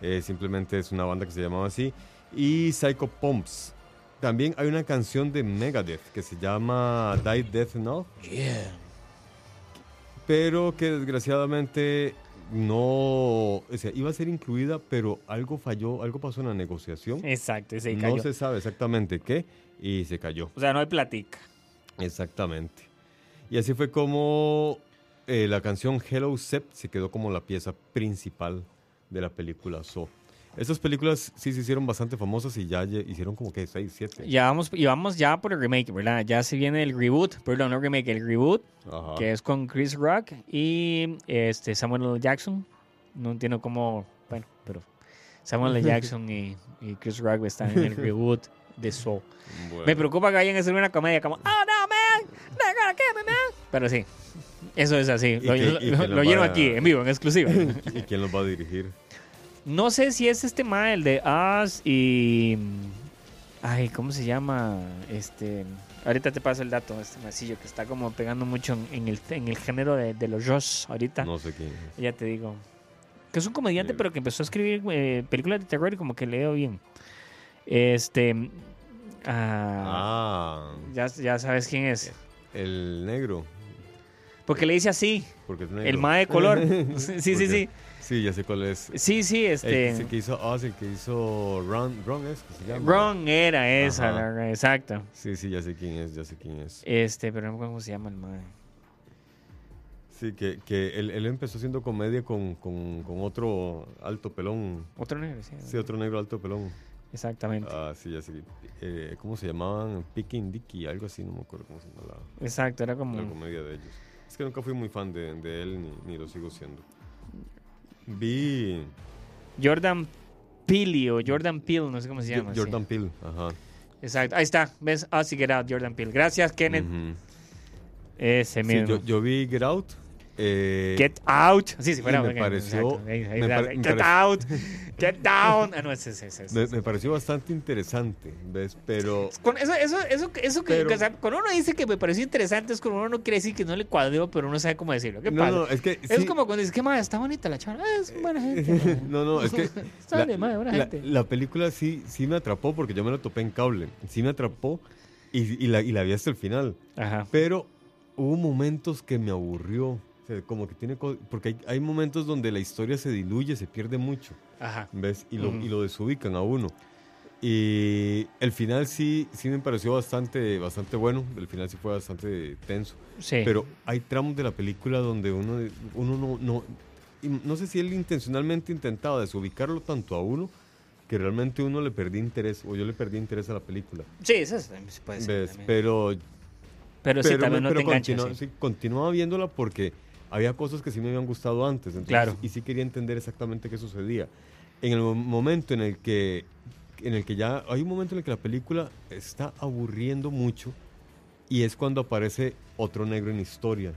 eh, simplemente es una banda que se llamaba así, y Psycho Pumps. También hay una canción de Megadeth que se llama Die Death Now, Yeah. pero que desgraciadamente no, o sea, iba a ser incluida, pero algo falló, algo pasó en la negociación. Exacto, y se no cayó. se sabe exactamente qué y se cayó. O sea, no hay platica. Exactamente. Y así fue como eh, la canción Hello Sept se quedó como la pieza principal de la película So. Estas películas sí se hicieron bastante famosas y ya hicieron como que 6, 7. Ya vamos, y vamos ya por el remake, ¿verdad? Ya se viene el reboot, perdón, no remake, el reboot, Ajá. que es con Chris Rock y este Samuel L. Jackson. No entiendo cómo, bueno, pero Samuel L. Jackson y, y Chris Rock están en el reboot de Soul. Bueno. Me preocupa que vayan a hacer una comedia como, oh no, man, they're gonna kill me, man. Pero sí, eso es así. ¿Y Lo, qué- lo- lo- lo lleno aquí, en vivo, en exclusiva. ¿Y quién los va a dirigir? No sé si es este ma, el de Us y. Ay, ¿cómo se llama? Este. Ahorita te paso el dato, este masillo que está como pegando mucho en, en el, en el género de, de los Josh ahorita. No sé quién. es. Ya te digo. Que es un comediante, pero que empezó a escribir eh, películas de terror y como que leo bien. Este. ah, Ah, ya, ya sabes quién es. el negro. Porque le dice así, Porque es negro. el mae de color. sí, sí, sí. Sí, ya sé cuál es. Sí, sí, El este. que- que hizo Oz, el que hizo Ron, Ron es que se llama. Ron era esa, la- exacto. Sí, sí, ya sé quién es, ya sé quién es. Este, pero no me acuerdo cómo se llama el mae. Sí, que, que él, él empezó haciendo comedia con, con, con otro alto pelón. Otro negro, sí. Sí, otro negro alto pelón. Exactamente. Ah, sí, ya sé. Eh, ¿Cómo se llamaban? Picking Dicky, algo así, no me acuerdo cómo se llama la, Exacto, era la como. comedia de ellos. Es que nunca fui muy fan de, de él ni, ni lo sigo siendo. Vi Jordan Peele o Jordan Peele, no sé cómo se llama. sí. Jordan Peele, ajá. Exacto, ahí está. ¿Ves? Así Get Out, Jordan Peele. Gracias, Kenneth. Ujú. Ese Sí, mismo. yo, yo vi Get Out. Eh, Get out. Sí, sí, fuera. me pareció- exacto. Me me Get pare- out. Get down. Ah, no, ese, ese, ese. me, me pareció bastante interesante, ¿ves? Pero Con eso, eso, eso, eso que, Pero- que, o sea, cuando uno dice que me pareció interesante, es cuando uno no quiere decir que no le cuadró, pero uno sabe cómo decirlo. ¿Qué no, pasa? no, es que Es sí- como cuando dices, ¿qué más? Está bonita la chava. Es buena gente. no, no, es que Sale, madre, buena la, gente. la película sí, sí me atrapó porque yo me la topé en cable. Sí me atrapó y, y la, y la vi hasta el final. Ajá. Pero hubo momentos que me aburrió. Sea, como que tiene porque hay, hay momentos donde la historia se diluye, se pierde mucho, Ajá. ¿ves? Y lo, Ujú. y lo desubican a uno. Y el final sí, sí me pareció bastante, bastante bueno. El final sí fue bastante tenso. Sí. Pero hay tramos de la película donde uno, uno no, no, no sé si él intencionalmente intentaba desubicarlo tanto a uno que realmente uno le perdí interés, o yo le perdí interés a la película. sí, eso es- puede ser. ¿Ves? también. Pero, Pero, sí, pero, también no pero te enganchas. sí. sí, continuaba viéndola porque había cosas que sí me habían gustado antes. entonces- Claro. Y sí quería entender exactamente qué sucedía. En el mo- momento en el que en el que ya hay un momento en el que la película está aburriendo mucho y es cuando aparece otro negro en historia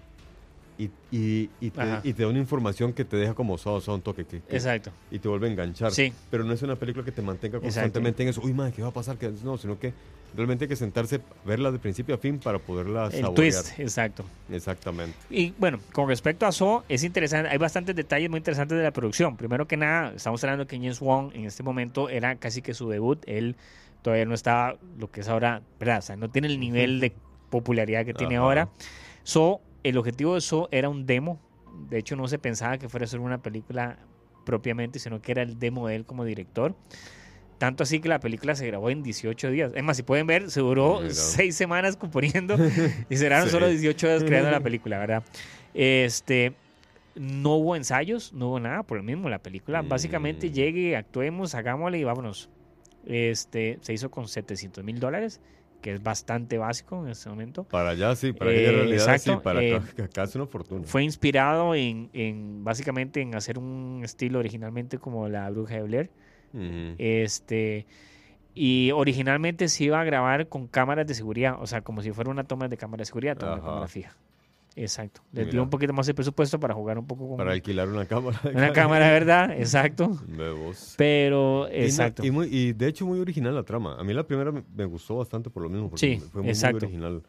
y, y, y, te, y te da una información que te deja como son, son toque que, que- Exacto. y te vuelve a enganchar. Sí. Pero no es una película que te mantenga Exacto. constantemente en eso. Uy, madre, ¿qué va a pasar? ¿Qué- No, sino que realmente hay que sentarse, verla de principio a fin para poderla El saborear. twist, exacto. Exactamente. Y bueno, con respecto a So, es interesante, hay bastantes detalles muy interesantes de la producción. Primero que nada, estamos hablando que James Wong en este momento era casi que su debut. Él todavía no estaba lo que es ahora, ¿verdad? O sea, no tiene el nivel de popularidad que tiene Ajá. ahora. So, el objetivo de So era un demo. De hecho, no se pensaba que fuera a ser una película propiamente, sino que era el demo de él como director. Tanto así que la película se grabó en 18 días. Es más, si pueden ver, se duró Mira. 6 semanas componiendo y se grabaron Sí. solo 18 días creando la película, ¿verdad? Este, no hubo ensayos, no hubo nada por lo mismo. La película básicamente Mm. llegue, actuemos, hagámosle y vámonos. Este, se hizo con 700 mil dólares, que es bastante básico en este momento. Para allá sí, para Eh, realidad exacto, sí, para eh, acá es una fortuna. Fue inspirado en, en, básicamente en hacer un estilo originalmente como la Bruja de Blair. Este, y originalmente se iba a grabar con cámaras de seguridad, o sea, como si fuera una toma de cámara de seguridad, toma de cámara fija. Exacto. Les dio un poquito más de presupuesto para jugar un poco con para alquilar una cámara. una cámara, ¿verdad? Exacto. Bebos. Pero, exacto. Y, muy- y de hecho muy original la trama. A mí la primera me, gustó bastante por lo mismo, porque Sí, fue muy, original.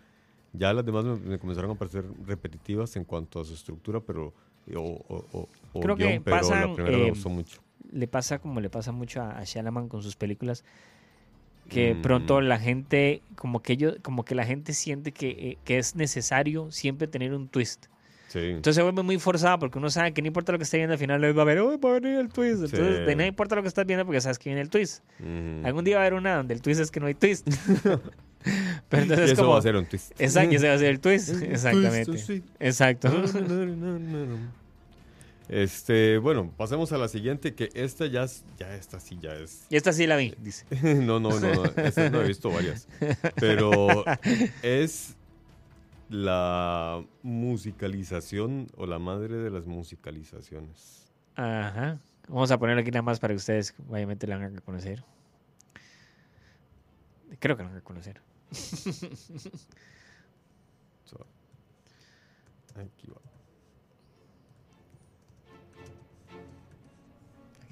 Ya las demás me, me comenzaron a parecer repetitivas en cuanto a su estructura, pero o, o- o- o Creo que guion, pero pasan, la primera eh, me gustó mucho. Le pasa como le pasa mucho a, a Shalaman con sus películas, que Mm. pronto la gente, como que ellos, como que la gente siente que, eh, que es necesario siempre tener un twist. Sí. Entonces se vuelve muy forzada porque uno sabe que no importa lo que esté viendo al final, va a ver, "Uy, va a venir el twist. Entonces, Sí. de no importa lo que estás viendo porque sabes que viene el twist. Algún día va a haber una donde el twist es que no hay twist. Pero Y entonces es eso como. va a ser un twist. Exacto, ese va a ser el twist. Exactamente. Twist, sí. Exacto. Este, bueno, pasemos a la siguiente, que esta ya es, ya esta sí ya es. Y esta sí la vi, dice. no, no, no, no, esta no he visto varias. Pero es la musicalización o la madre de las musicalizaciones. Ajá. Vamos a ponerlo aquí nada más para que ustedes obviamente la van a reconocer. Creo que la van a reconocer. So, aquí va.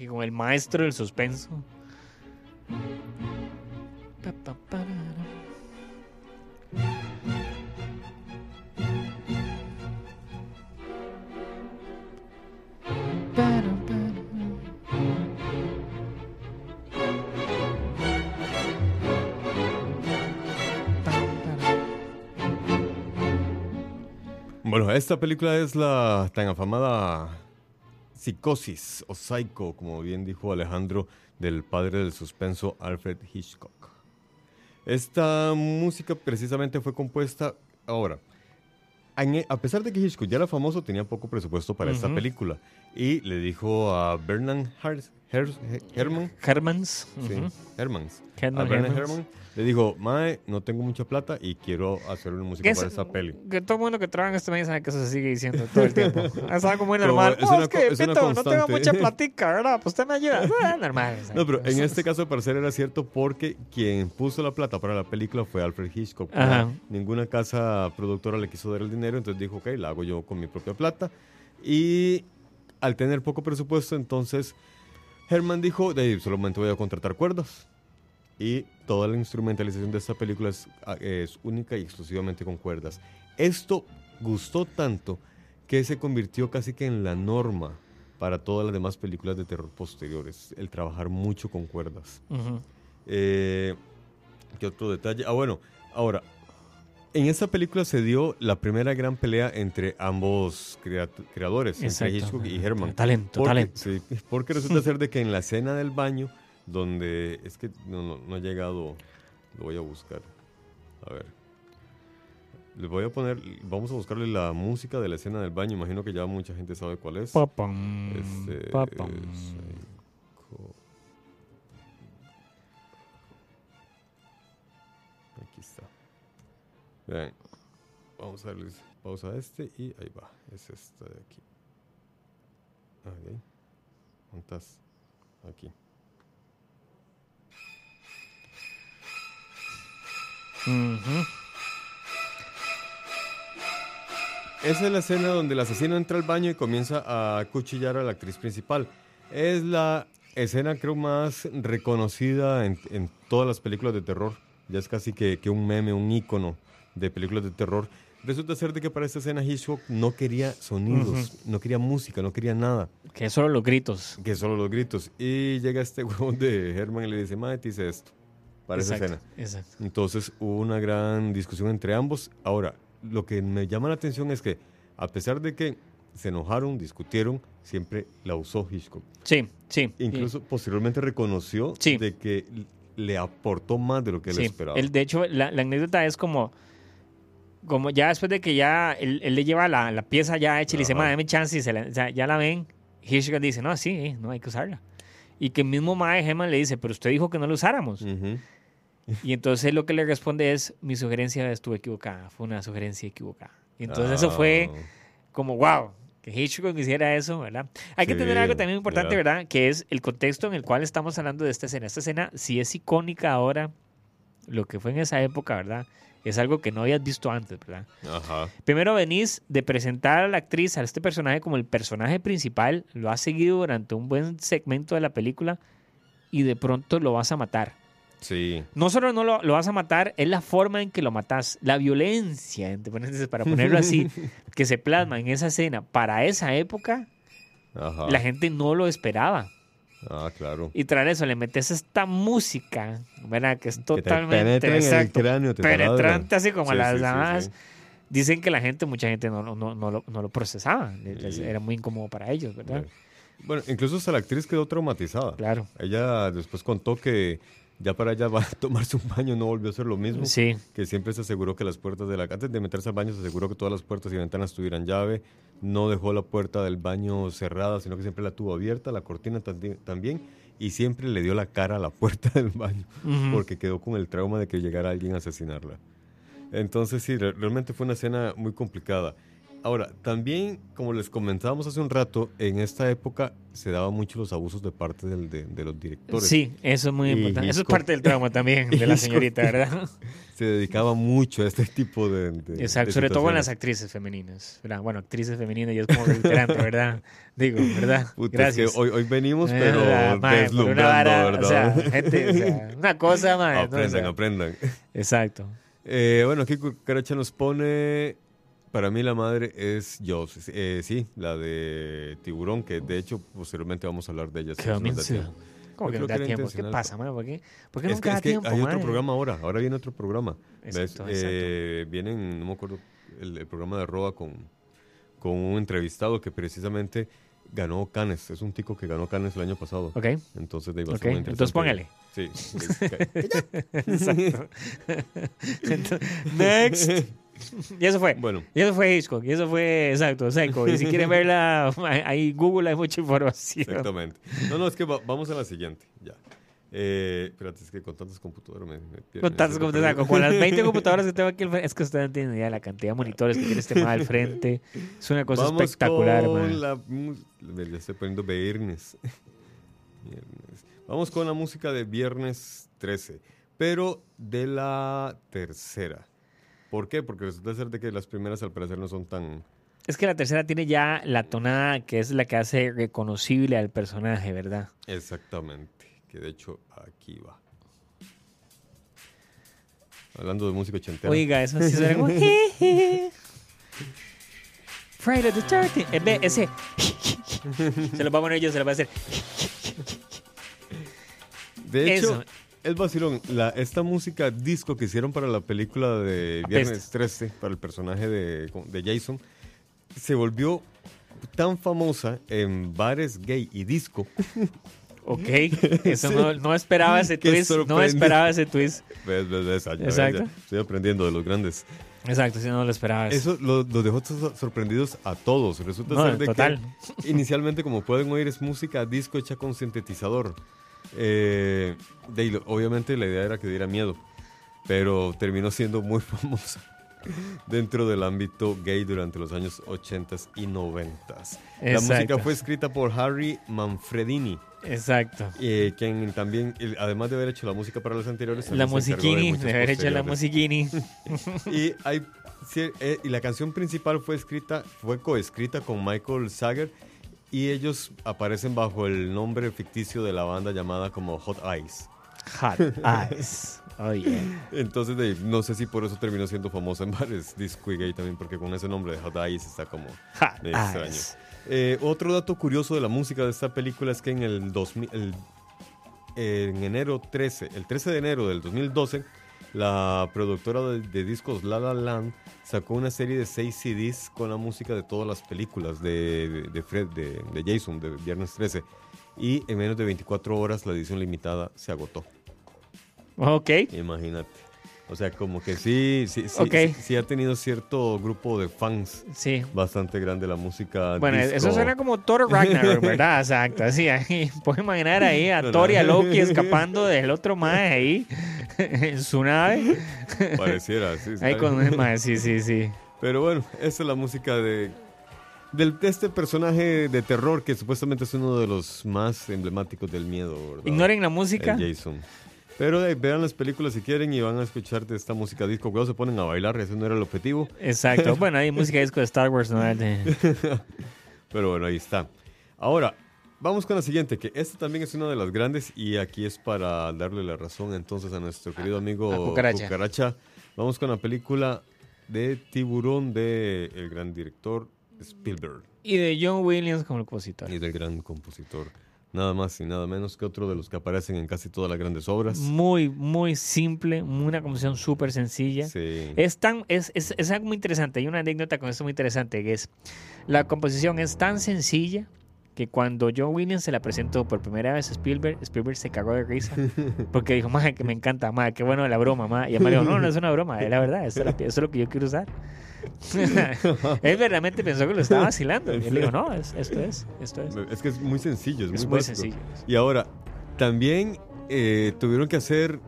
Con el maestro del suspenso. Bueno, esta película es la tan afamada Psicosis o Psycho, como bien dijo Alejandro, del padre del suspenso Alfred Hitchcock. Esta música precisamente fue compuesta ahora. en- A pesar de que Hitchcock ya era famoso, tenía poco presupuesto para esta película. Y le dijo a Bernard Hars- Herrmann, Hermans. sí, ujú. Hermans, Herman a Hermans. Le dijo, Mae, no tengo mucha plata y quiero hacer una música Que, para es- esta peli. que todo el mundo que trabaja en este medio sabe que eso se sigue diciendo todo el tiempo. Es algo muy normal. es No, una es que, es una Pito, no tengo mucha platica, ¿verdad? Pues usted me ayuda. Ah, normal. o sea, No, pero en este caso, al parecer, era cierto porque quien puso la plata para la película fue Alfred Hitchcock. Ajá. Ninguna casa productora le quiso dar el dinero, entonces dijo, ok, la hago yo con mi propia plata. Y al tener poco presupuesto, entonces Herman dijo, de ahí solamente voy a contratar cuerdas. Y toda la instrumentalización de esta película es, ah, es única y exclusivamente con cuerdas. Esto gustó tanto que se convirtió casi que en la norma para todas las demás películas de terror posteriores, el trabajar mucho con cuerdas. Eh, ¿Qué otro detalle? Ah, bueno, ahora, en esta película se dio la primera gran pelea entre ambos crea- creadores, entre. Hitchcock y Herman. Talento, Porque, talento. sí, porque resulta ser de que en la escena del baño, donde es que no, no, no ha llegado, lo voy a buscar. A ver. Les voy a poner, vamos a buscarle la música de la escena del baño. Imagino que ya mucha gente sabe cuál es. Papam, Este, papam. es, Vamos a darle pausa a este y ahí va. Es esta de aquí. Ok. ¿Dónde estás? Aquí. Ujú. Esa es la escena donde el asesino entra al baño y comienza a cuchillar a la actriz principal. Es la escena, creo, más reconocida en, en todas las películas de terror. Ya es casi que, que un meme, un ícono de películas de terror. Resulta ser de que para esta escena Hitchcock no quería sonidos, no quería música, no quería nada, Que solo los gritos. que solo los gritos. Y llega este huevón de Herman y le dice, madre, te hice esto para esa escena. Exacto. Entonces hubo una gran discusión entre ambos. Ahora, lo que me llama la atención es que, a pesar de que se enojaron, discutieron, siempre la usó Hitchcock. Sí, sí. Incluso posteriormente reconoció Sí. de que le aportó más de lo que él esperaba. él, de hecho, la, la anécdota es como, como ya después de que ya él, él le lleva la, la pieza ya hecha y le dice, Ajá. "Ma, dame chance y se la- o sea, ya la ven, Hitchcock dice, no, sí, eh, no hay que usarla. Y que el mismo Mae Heman le dice, pero usted dijo que no lo usáramos. Ujú. Y entonces lo que le responde es, mi sugerencia estuvo equivocada, fue una sugerencia equivocada. Y entonces eso fue Ah, como, wow, que Hitchcock hiciera eso, ¿verdad? Hay que Sí, tener algo también importante, mira. ¿verdad? Que es el contexto en el cual estamos hablando de esta escena. Esta escena sí es icónica ahora, lo que fue en esa época, ¿verdad? Es algo que no habías visto antes, ¿verdad? Ajá. Primero venís de presentar a la actriz, a este personaje como el personaje principal, lo has seguido durante un buen segmento de la película y de pronto lo vas a matar. Sí. No solo no lo, lo vas a matar, es la forma en que lo matas, la violencia, para ponerlo así, que se plasma en esa escena. Para esa época, Ajá. la gente no lo esperaba. Ah, claro. Y tras eso le metes esta música, ¿verdad? Que es Que te totalmente penetra en el exacto, cráneo, te penetrante, así como Sí, las sí, sí, demás. sí. Dicen que la gente, mucha gente no, no, no, no lo, no lo procesaba. Les-. Era muy incómodo para ellos, ¿verdad? Bueno, incluso hasta la actriz quedó traumatizada. Claro. Ella después contó que ya para ella va a tomarse un baño no volvió a ser lo mismo. Sí. Que siempre se aseguró que las puertas de la... Antes de meterse al baño se aseguró que todas las puertas y ventanas tuvieran llave. No dejó la puerta del baño cerrada, sino que siempre la tuvo abierta, la cortina también. Y siempre le dio la cara a la puerta del baño. Porque quedó con el trauma de que llegara alguien a asesinarla. Entonces sí, re- realmente fue una escena muy complicada. Ahora, también, como les comentábamos hace un rato, en esta época se daban mucho los abusos de parte del- de, de los directores. Sí, eso es muy Y importante. Eso es parte del trauma también de la señorita, ¿verdad? Se dedicaba mucho a este tipo de... de- Exacto, sobre todo en las actrices femeninas. ¿verdad? Bueno, actrices femeninas ya es como reiterante, ¿verdad? Digo, ¿verdad? Puta, Gracias. Es que hoy, hoy venimos, Eh, pero ah. O sea, gente, o sea, una cosa, mae, ¿no? O aprendan, sea, aprendan. Exacto. Eh, bueno, aquí Cucaracha nos pone... Para mí la madre es Jaws. Eh, sí, la de Tiburón, que de hecho posteriormente vamos a hablar de ella. si Qué nos da omisión. tiempo. ¿Cómo Yo que no da que tiempo? ¿Qué pasa? ¿Por qué, ¿Por qué Es nunca que, da es que tiempo, hay otro programa ahora, ahora viene otro programa. ¿ves? Exacto, Eh, vienen, no me acuerdo, el, el programa de Roa con, con un entrevistado que precisamente ganó Cannes. Es un tico que ganó Cannes el año pasado. Ok. Entonces, de ahí va a Ok, ser muy entonces póngale. Sí. Exacto. Entonces, Next. Y eso fue. bueno, Y eso fue Hitchcock. Y eso fue, exacto, seco. Y si quieren verla, ahí Google hay mucha información. exactamente. No, no, es que va- vamos a la siguiente. Ya. Eh, espérate, es que con tantas computadoras me, me pierdo, Con, siento computadoras, perdido. con las 20 computadoras que tengo aquí al frente. Es que usted no tiene idea de la cantidad de monitores que tiene este mal al frente. Es una cosa Vamos espectacular, con la Ya estoy poniendo viernes. Viernes. Vamos con la música de Viernes 13, pero de la tercera. ¿Por qué? Porque resulta ser de que las primeras al parecer no son tan... Es que la tercera tiene ya la tonada que es la que hace reconocible al personaje, ¿verdad? Exactamente. Que de hecho aquí va. Hablando de música ochentera. Oiga, eso sí suena como... Friday the 13th. Eh, ve, ese... se lo va a poner yo, se lo va a hacer. de hecho, eso. Es vacilón. La, esta música disco que hicieron para la película de Viernes Apesta. 13, para el personaje de, de Jason, se volvió tan famosa en bares gay y disco. Ok, eso no, no esperaba ese Qué twist. No esperaba ese twist. ¿Ves, ves, ves? Ya, ya, Exacto. ya. Estoy aprendiendo de los grandes. Exacto, si no lo esperabas. Eso los lo dejó sor- sorprendidos a todos. Resulta No, ser de total. que inicialmente, como pueden oír, es música disco hecha con sintetizador. Eh, de obviamente la idea era que diera miedo, pero terminó siendo muy famosa dentro del ámbito gay durante los años 80 y 90. La música fue escrita por Harry Manfredini, Exacto. eh, quien también, además de haber hecho la música para los anteriores, La de musiquini, muchas de haber hecho la musiquini. Y, hay, eh, y la canción principal fue escrita, fue coescrita con Michael Sager y ellos aparecen bajo el nombre ficticio de la banda llamada como Hot Eyes. Hot eyes. Oh, yeah. Entonces no sé si por eso terminó siendo famosa en bares disco y gay también porque con ese nombre de Hot Eyes está como Hot extraño. eyes. Eh, otro dato curioso de la música de esta película es que en el 2000, el- en enero 13, el 13 de enero del 2012, la productora de, de discos La La Land sacó una serie de seis CDs con la música de todas las películas de, de, de Fred, de, de Jason, de Viernes 13. Y en menos de 24 horas la edición limitada se agotó. Ok. Imagínate. O sea, como que sí, sí, sí, Ok. sí, sí ha tenido cierto grupo de fans Sí. bastante grande la música. Bueno, disco. eso suena como Thor Ragnarok, ¿verdad? Exacto. Así, ahí. Puedes imaginar ahí a Thor y a. Loki escapando del otro mae ahí en su nave. Pareciera, sí. Ahí con un mae, sí, sí, sí. Pero bueno, esa es la música de, de este personaje de terror que supuestamente es uno de los más emblemáticos del miedo, ¿verdad? Ignoren la El música. Jason. Pero eh, vean las películas si quieren y van a escuchar de esta música disco. Cuidado, se ponen a bailar, ese no era el objetivo. Exacto. Bueno, hay música disco de Star Wars, ¿no? Pero bueno, ahí está. Ahora, vamos con la siguiente, que esta también es una de las grandes y aquí es para darle la razón entonces a nuestro querido amigo Cucaracha. Cucaracha. Vamos con la película de Tiburón de el gran director Spielberg Y de John Williams como compositor. y del gran compositor. Nada más y nada menos que otro de los que aparecen en casi todas las grandes obras. Muy, muy simple, una composición súper sencilla. Sí. Es, tan, es, es, es algo muy interesante. Hay una anécdota con esto muy interesante que es la composición es tan sencilla que cuando John Williams se la presentó por primera vez a Spielberg, Spielberg se cagó de risa porque dijo, madre, que me encanta, madre, qué bueno la broma, madre. Y Amar dijo, no, no es una broma, es la verdad, eso es, la- eso es lo que yo quiero usar. Él verdaderamente pensó que lo estaba vacilando. Y él dijo, no, es- esto es, esto es. Es que es muy sencillo, es, Es muy, muy sencillo. Y ahora, también eh, tuvieron que hacer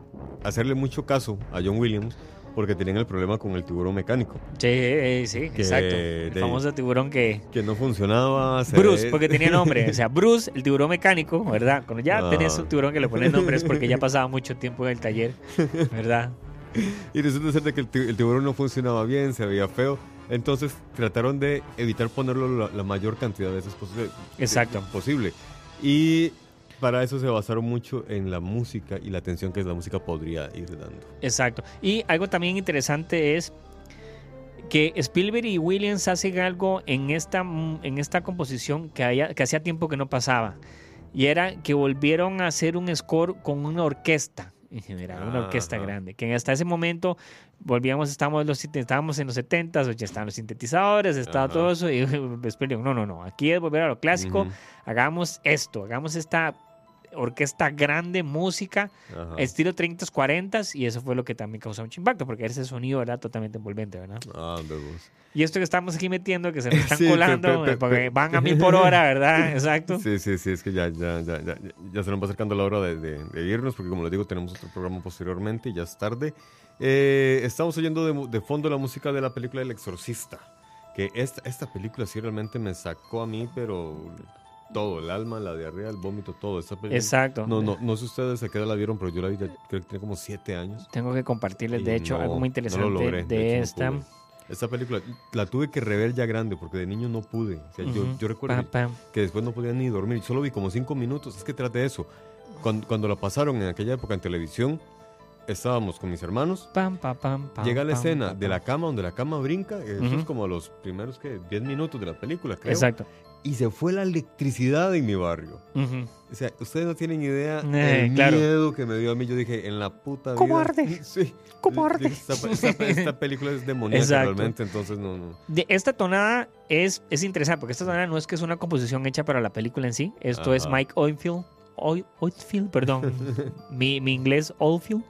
hacerle mucho caso a John Williams porque tenían el problema con el tiburón mecánico, Sí, eh, sí, Que exacto. El de- famoso tiburón que... que no funcionaba. Bruce, porque tenía nombre. O sea, Bruce, el tiburón mecánico, ¿verdad? Cuando ya Ah. tenés un tiburón que le pones nombre es porque ya pasaba mucho tiempo en el taller, ¿verdad? Y resulta ser que el, ti- el tiburón no funcionaba bien, se veía feo. Entonces trataron de evitar ponerlo la, la mayor cantidad de veces posible. Exacto. posible. Y para eso se basaron mucho en la música y la atención que la música podría ir dando. Exacto. Y algo también interesante es que Spielberg y Williams hacen algo en esta, en esta composición que, haya- que hacía tiempo que no pasaba. Y era que volvieron a hacer un score con una orquesta. en general, una orquesta Ajá. grande. Que hasta ese momento volvíamos, estábamos, en los, estábamos en los 70s, ya estaban los sintetizadores, estaba Ajá. todo eso. Y después digo, no, no, no, aquí es volver a lo clásico, hagamos esto, hagamos esta orquesta grande, música, Ajá. estilo 30s, 40s, y eso fue lo que también causó mucho impacto, porque ese sonido era totalmente envolvente, ¿verdad? Ah. Y esto que estamos aquí metiendo, que se nos están Sí, colando, pe- pe- porque pe- van a mil por hora, ¿verdad? Exacto. Sí, sí, sí, es que ya, ya, ya, ya, ya se nos va acercando la hora de, de- de irnos, porque como les digo, tenemos otro programa posteriormente y ya es tarde. Eh, estamos oyendo de fondo la música de la película El Exorcista, que esta, esta película sí realmente me sacó a mí, pero todo, el alma, la diarrea, el vómito, todo. Esta película, Exacto. No, no, no sé ustedes a qué edad la vieron, pero yo la vi, ya creo que tenía como siete años. Tengo que compartirles, de hecho, no- algo muy no interesante lo logré, de, hecho, no esta. Esta película la tuve que rever ya grande porque de niño no pude. O sea, yo, recuerdo que- después no podía ni dormir. Solo vi como cinco minutos. Es que trate de eso. Cuando, cuando la pasaron en aquella época en televisión, estábamos con mis hermanos. Pam, pam, pam, pam, Llega la escena de la cama donde la cama brinca. Eso es como los primeros que 10 minutos de la película, creo. Exacto. Y se fue la electricidad en mi barrio. Ujú. O sea, ustedes no tienen idea Eh, el claro. miedo que me dio a mí. Yo dije, en la puta ¿Cómo vida- arde? Sí. ¿Cómo arde? Esta, esta- esta película es demoníaca Exacto. realmente, entonces no, no. De esta tonada es, es interesante, porque esta tonada no es que es una composición hecha para la película en sí. Esto es Ajá. Mike Oldfield. Oldfield, perdón. mi, mi inglés, Oldfield.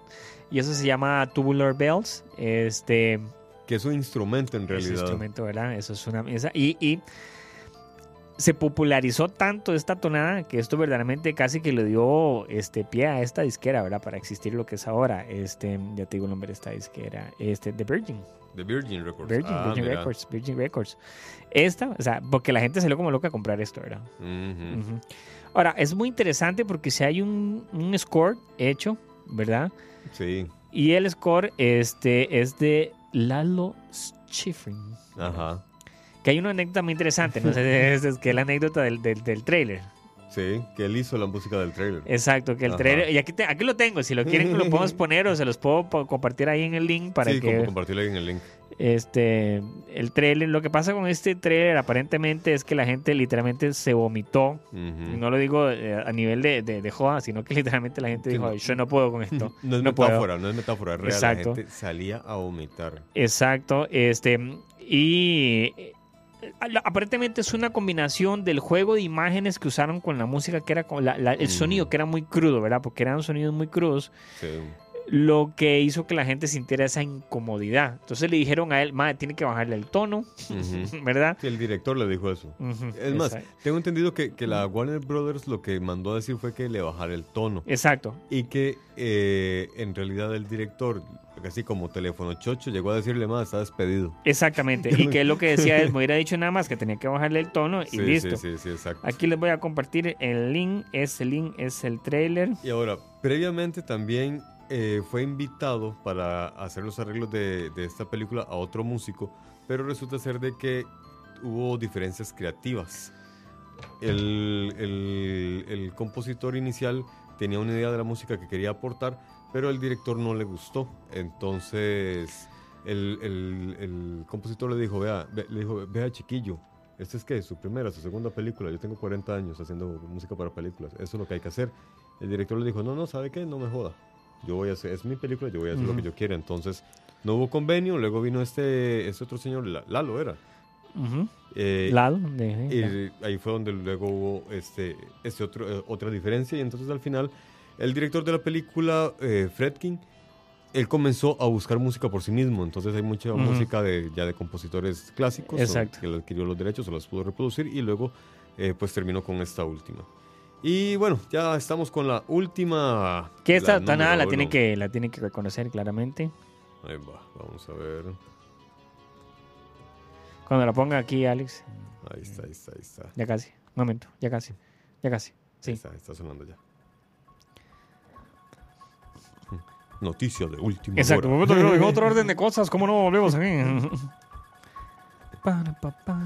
Y eso se llama Tubular Bells. Este. Que es un instrumento en realidad. instrumento, ¿verdad? Eso es una esa- y, y se popularizó tanto esta tonada que esto verdaderamente casi que le dio este pie a esta disquera, ¿verdad? Para existir lo que es ahora. Este, ya te digo el nombre de esta disquera, este The Virgin, De Virgin Records. Virgin, Ah, Virgin. Records, Virgin Records. Esta, o sea, porque la gente salió como loca a comprar esto, ¿verdad? Ahora, es muy interesante porque si hay un, un score hecho, ¿verdad? Sí, Y el score este, es de Lalo Schifrin. ajá. Que hay una anécdota muy interesante, no sé, es, es que es la anécdota del, del, del trailer. Sí, que él hizo la música del trailer. Exacto, que el Ajá. trailer, y aquí, te- aquí lo tengo, si lo quieren lo podemos poner o se los puedo compartir ahí en el link para sí, que compartirlo ahí en el link. este el trailer, lo que pasa con este trailer aparentemente es que la gente literalmente se vomitó, y no lo digo eh, a nivel de, de, de joda, sino que literalmente la gente dijo, yo no puedo con esto. No es no puedo. metáfora, no es metáfora, es real. Exacto. La gente salía a vomitar. Exacto, este y aparentemente es una combinación del juego de imágenes que usaron con la música que era con la- la- el Mm. sonido que era muy crudo, ¿verdad? Porque eran sonidos muy crudos, Sí. lo que hizo que la gente sintiera esa incomodidad. Entonces le dijeron a él, madre, tiene que bajarle el tono, Ujú. ¿verdad? Sí, el director le dijo eso. Es más, exacto. tengo entendido que, que la Warner Brothers lo que mandó a decir fue que le bajara el tono. Exacto, Y que eh, en realidad el director, así como teléfono chocho, llegó a decirle más, está despedido. exactamente. y que él lo que decía es, me hubiera dicho nada más que tenía que bajarle el tono y Sí, listo. sí, sí, sí, exacto. Aquí les voy a compartir el link, ese link es el trailer. Y ahora, previamente también eh, fue invitado para hacer los arreglos de, de esta película a otro músico, pero resulta ser de que hubo diferencias creativas. El, el- el compositor inicial tenía una idea de la música que quería aportar, pero el director no le gustó. Entonces, el, el- el compositor le dijo, vea, ve- le dijo, vea chiquillo, esta es que su primera, su segunda película, yo tengo 40 años haciendo música para películas, eso es lo que hay que hacer. El director le dijo, no, no, ¿sabe qué? No me joda. Yo voy a hacer, es mi película, yo voy a hacer lo Ujú. que yo quiera. Entonces, no hubo convenio, luego vino este, este otro señor, La- Lalo era. Ujú. Eh, Lado de- y ahí fue donde luego hubo este, este otro, eh, otra diferencia. Y entonces al final, el director de la película, eh, Fredkin, él comenzó a buscar música por sí mismo. Entonces hay mucha música de, ya de compositores clásicos Exacto. que le adquirió los derechos o las pudo reproducir. Y luego, eh, pues terminó con esta última. Y bueno, ya estamos con la última. Que esta la tonada la tiene que la tiene que reconocer claramente. Ahí va, vamos a ver. Cuando la ponga aquí, Alex. Ahí está, ahí está, ahí está. Ya casi. Momento, ya casi. Ya casi. Sí. Ahí está, está sonando ya. Noticia de última Exacto. hora. momento, en otro orden de cosas, ¿cómo no volvemos pa, pa.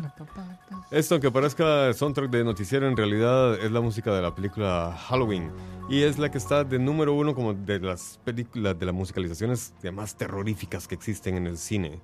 Esto, aunque parezca soundtrack de noticiero, en realidad es la música de la película Halloween. Y es la que está de número uno como de las películas, de las musicalizaciones de más terroríficas que existen en el cine.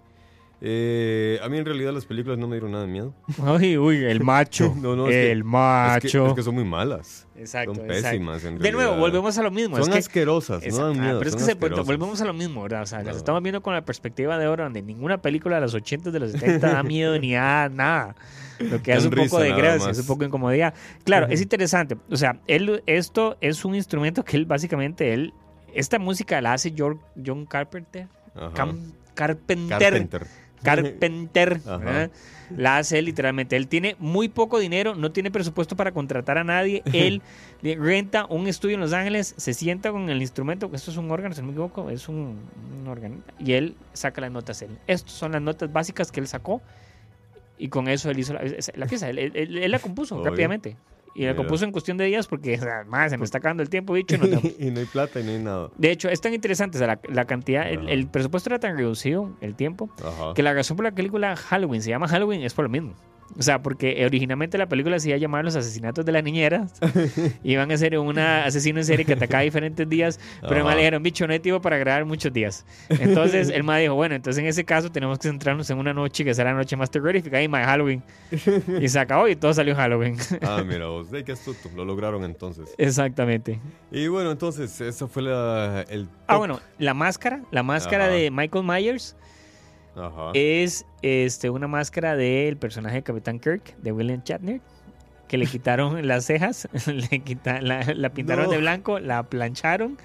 Eh, a mí en realidad las películas no me dieron nada de miedo. Uy, uy, el macho. No, no, es que- el Es que, macho. es que son muy malas. Exacto, son exacto. pésimas en De nuevo, volvemos a lo mismo. Son es que, asquerosas, no dan ah, miedo. pero es que se- volvemos a lo mismo, ¿verdad? O sea, las estamos viendo con la perspectiva de ahora, donde ninguna película de los 80 de los 70 da miedo ni da nada. Lo que hace un poco de gracia, es un poco de incomodidad. Claro, es interesante. O sea, él, esto es un instrumento que él básicamente, él, esta música la hace George- John Carpenter. Cam- Carpenter. Carpenter. Carpenter. La hace él literalmente. Él tiene muy poco dinero, no tiene presupuesto para contratar a nadie. Él renta un estudio en Los Ángeles, se sienta con el instrumento, esto es un órgano, si no me equivoco, es un, un órgano, y él saca las notas él. Estas son las notas básicas que él sacó y con eso él hizo la, la pieza. Él, él- él la compuso Obvio. rápidamente. Y la compuso en cuestión de días porque, además, se me está acabando el tiempo, bicho. y no tengo- y no hay plata y no hay nada. De hecho, es tan interesante, o sea, la, la cantidad, el, el presupuesto era tan reducido, el tiempo, Ajá. que la razón por la película Halloween se llama Halloween es por lo mismo. O sea, porque originalmente la película se iba a llamar Los asesinatos de las niñeras. Iban a ser una asesino en serie que atacaba diferentes días. Pero el Ajá. mae le dijeron, bicho, no hay tiempo para grabar muchos días. Entonces el mae dijo, bueno, entonces en ese caso tenemos que centrarnos en una noche que será la noche más terrorífica. Y mae, Halloween. Y se acabó y todo salió Halloween. Ah, mira vos, ay, qué astuto, lo lograron entonces. Exactamente. Y bueno, entonces, esa fue la, el Ah, bueno, la máscara, la máscara Ajá. de Michael Myers Ajá. es este, una máscara del personaje de Capitán Kirk, de William Shatner, que le quitaron las cejas, le quita- la, la pintaron No. de blanco, la plancharon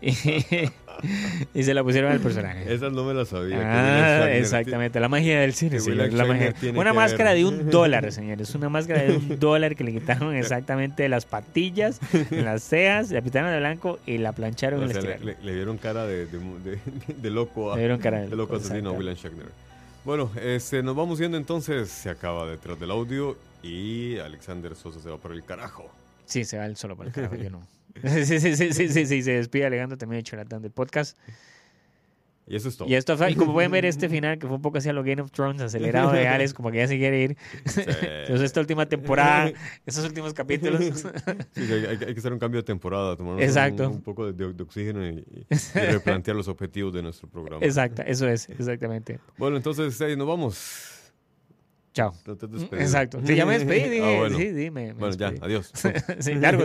y, se la pusieron al personaje. Esa no me la sabía. Ah, exactamente, la magia del cine. señor, la magia. Una máscara ver. de un dólar, señores. Una máscara de un dólar que le quitaron exactamente las patillas, las cejas, la pintaron de blanco y la plancharon O y la sea, le, le- dieron cara de, de, de- de loco a, Le dieron cara de loco loco, asesino a. William Shatner. Bueno, este, nos vamos viendo entonces. Se acaba detrás del audio y Alexander Sosa se va por el carajo. Sí, se va él solo para el carajo, yo no. Sí, sí, sí, sí, sí, sí, se despide alegando también de Choratán del podcast. Y eso es todo. Y esto fue, y como pueden ver este final, que fue un poco así a lo Game of Thrones, acelerado de Alex, como que ya se quiere ir. Sí. Entonces esta última temporada, estos últimos capítulos. Sí, hay, hay- que hacer un cambio de temporada, Exacto. Un, un poco de, de- oxígeno y, y- replantear los objetivos de nuestro programa. Exacto, eso es, exactamente. Bueno, entonces eh, nos vamos. Chao. No te despedido. Exacto. Sí, ya me despedí, dije, Ah, bueno. sí, sí, me, me Bueno, ya, despedí. adiós. sí, largo.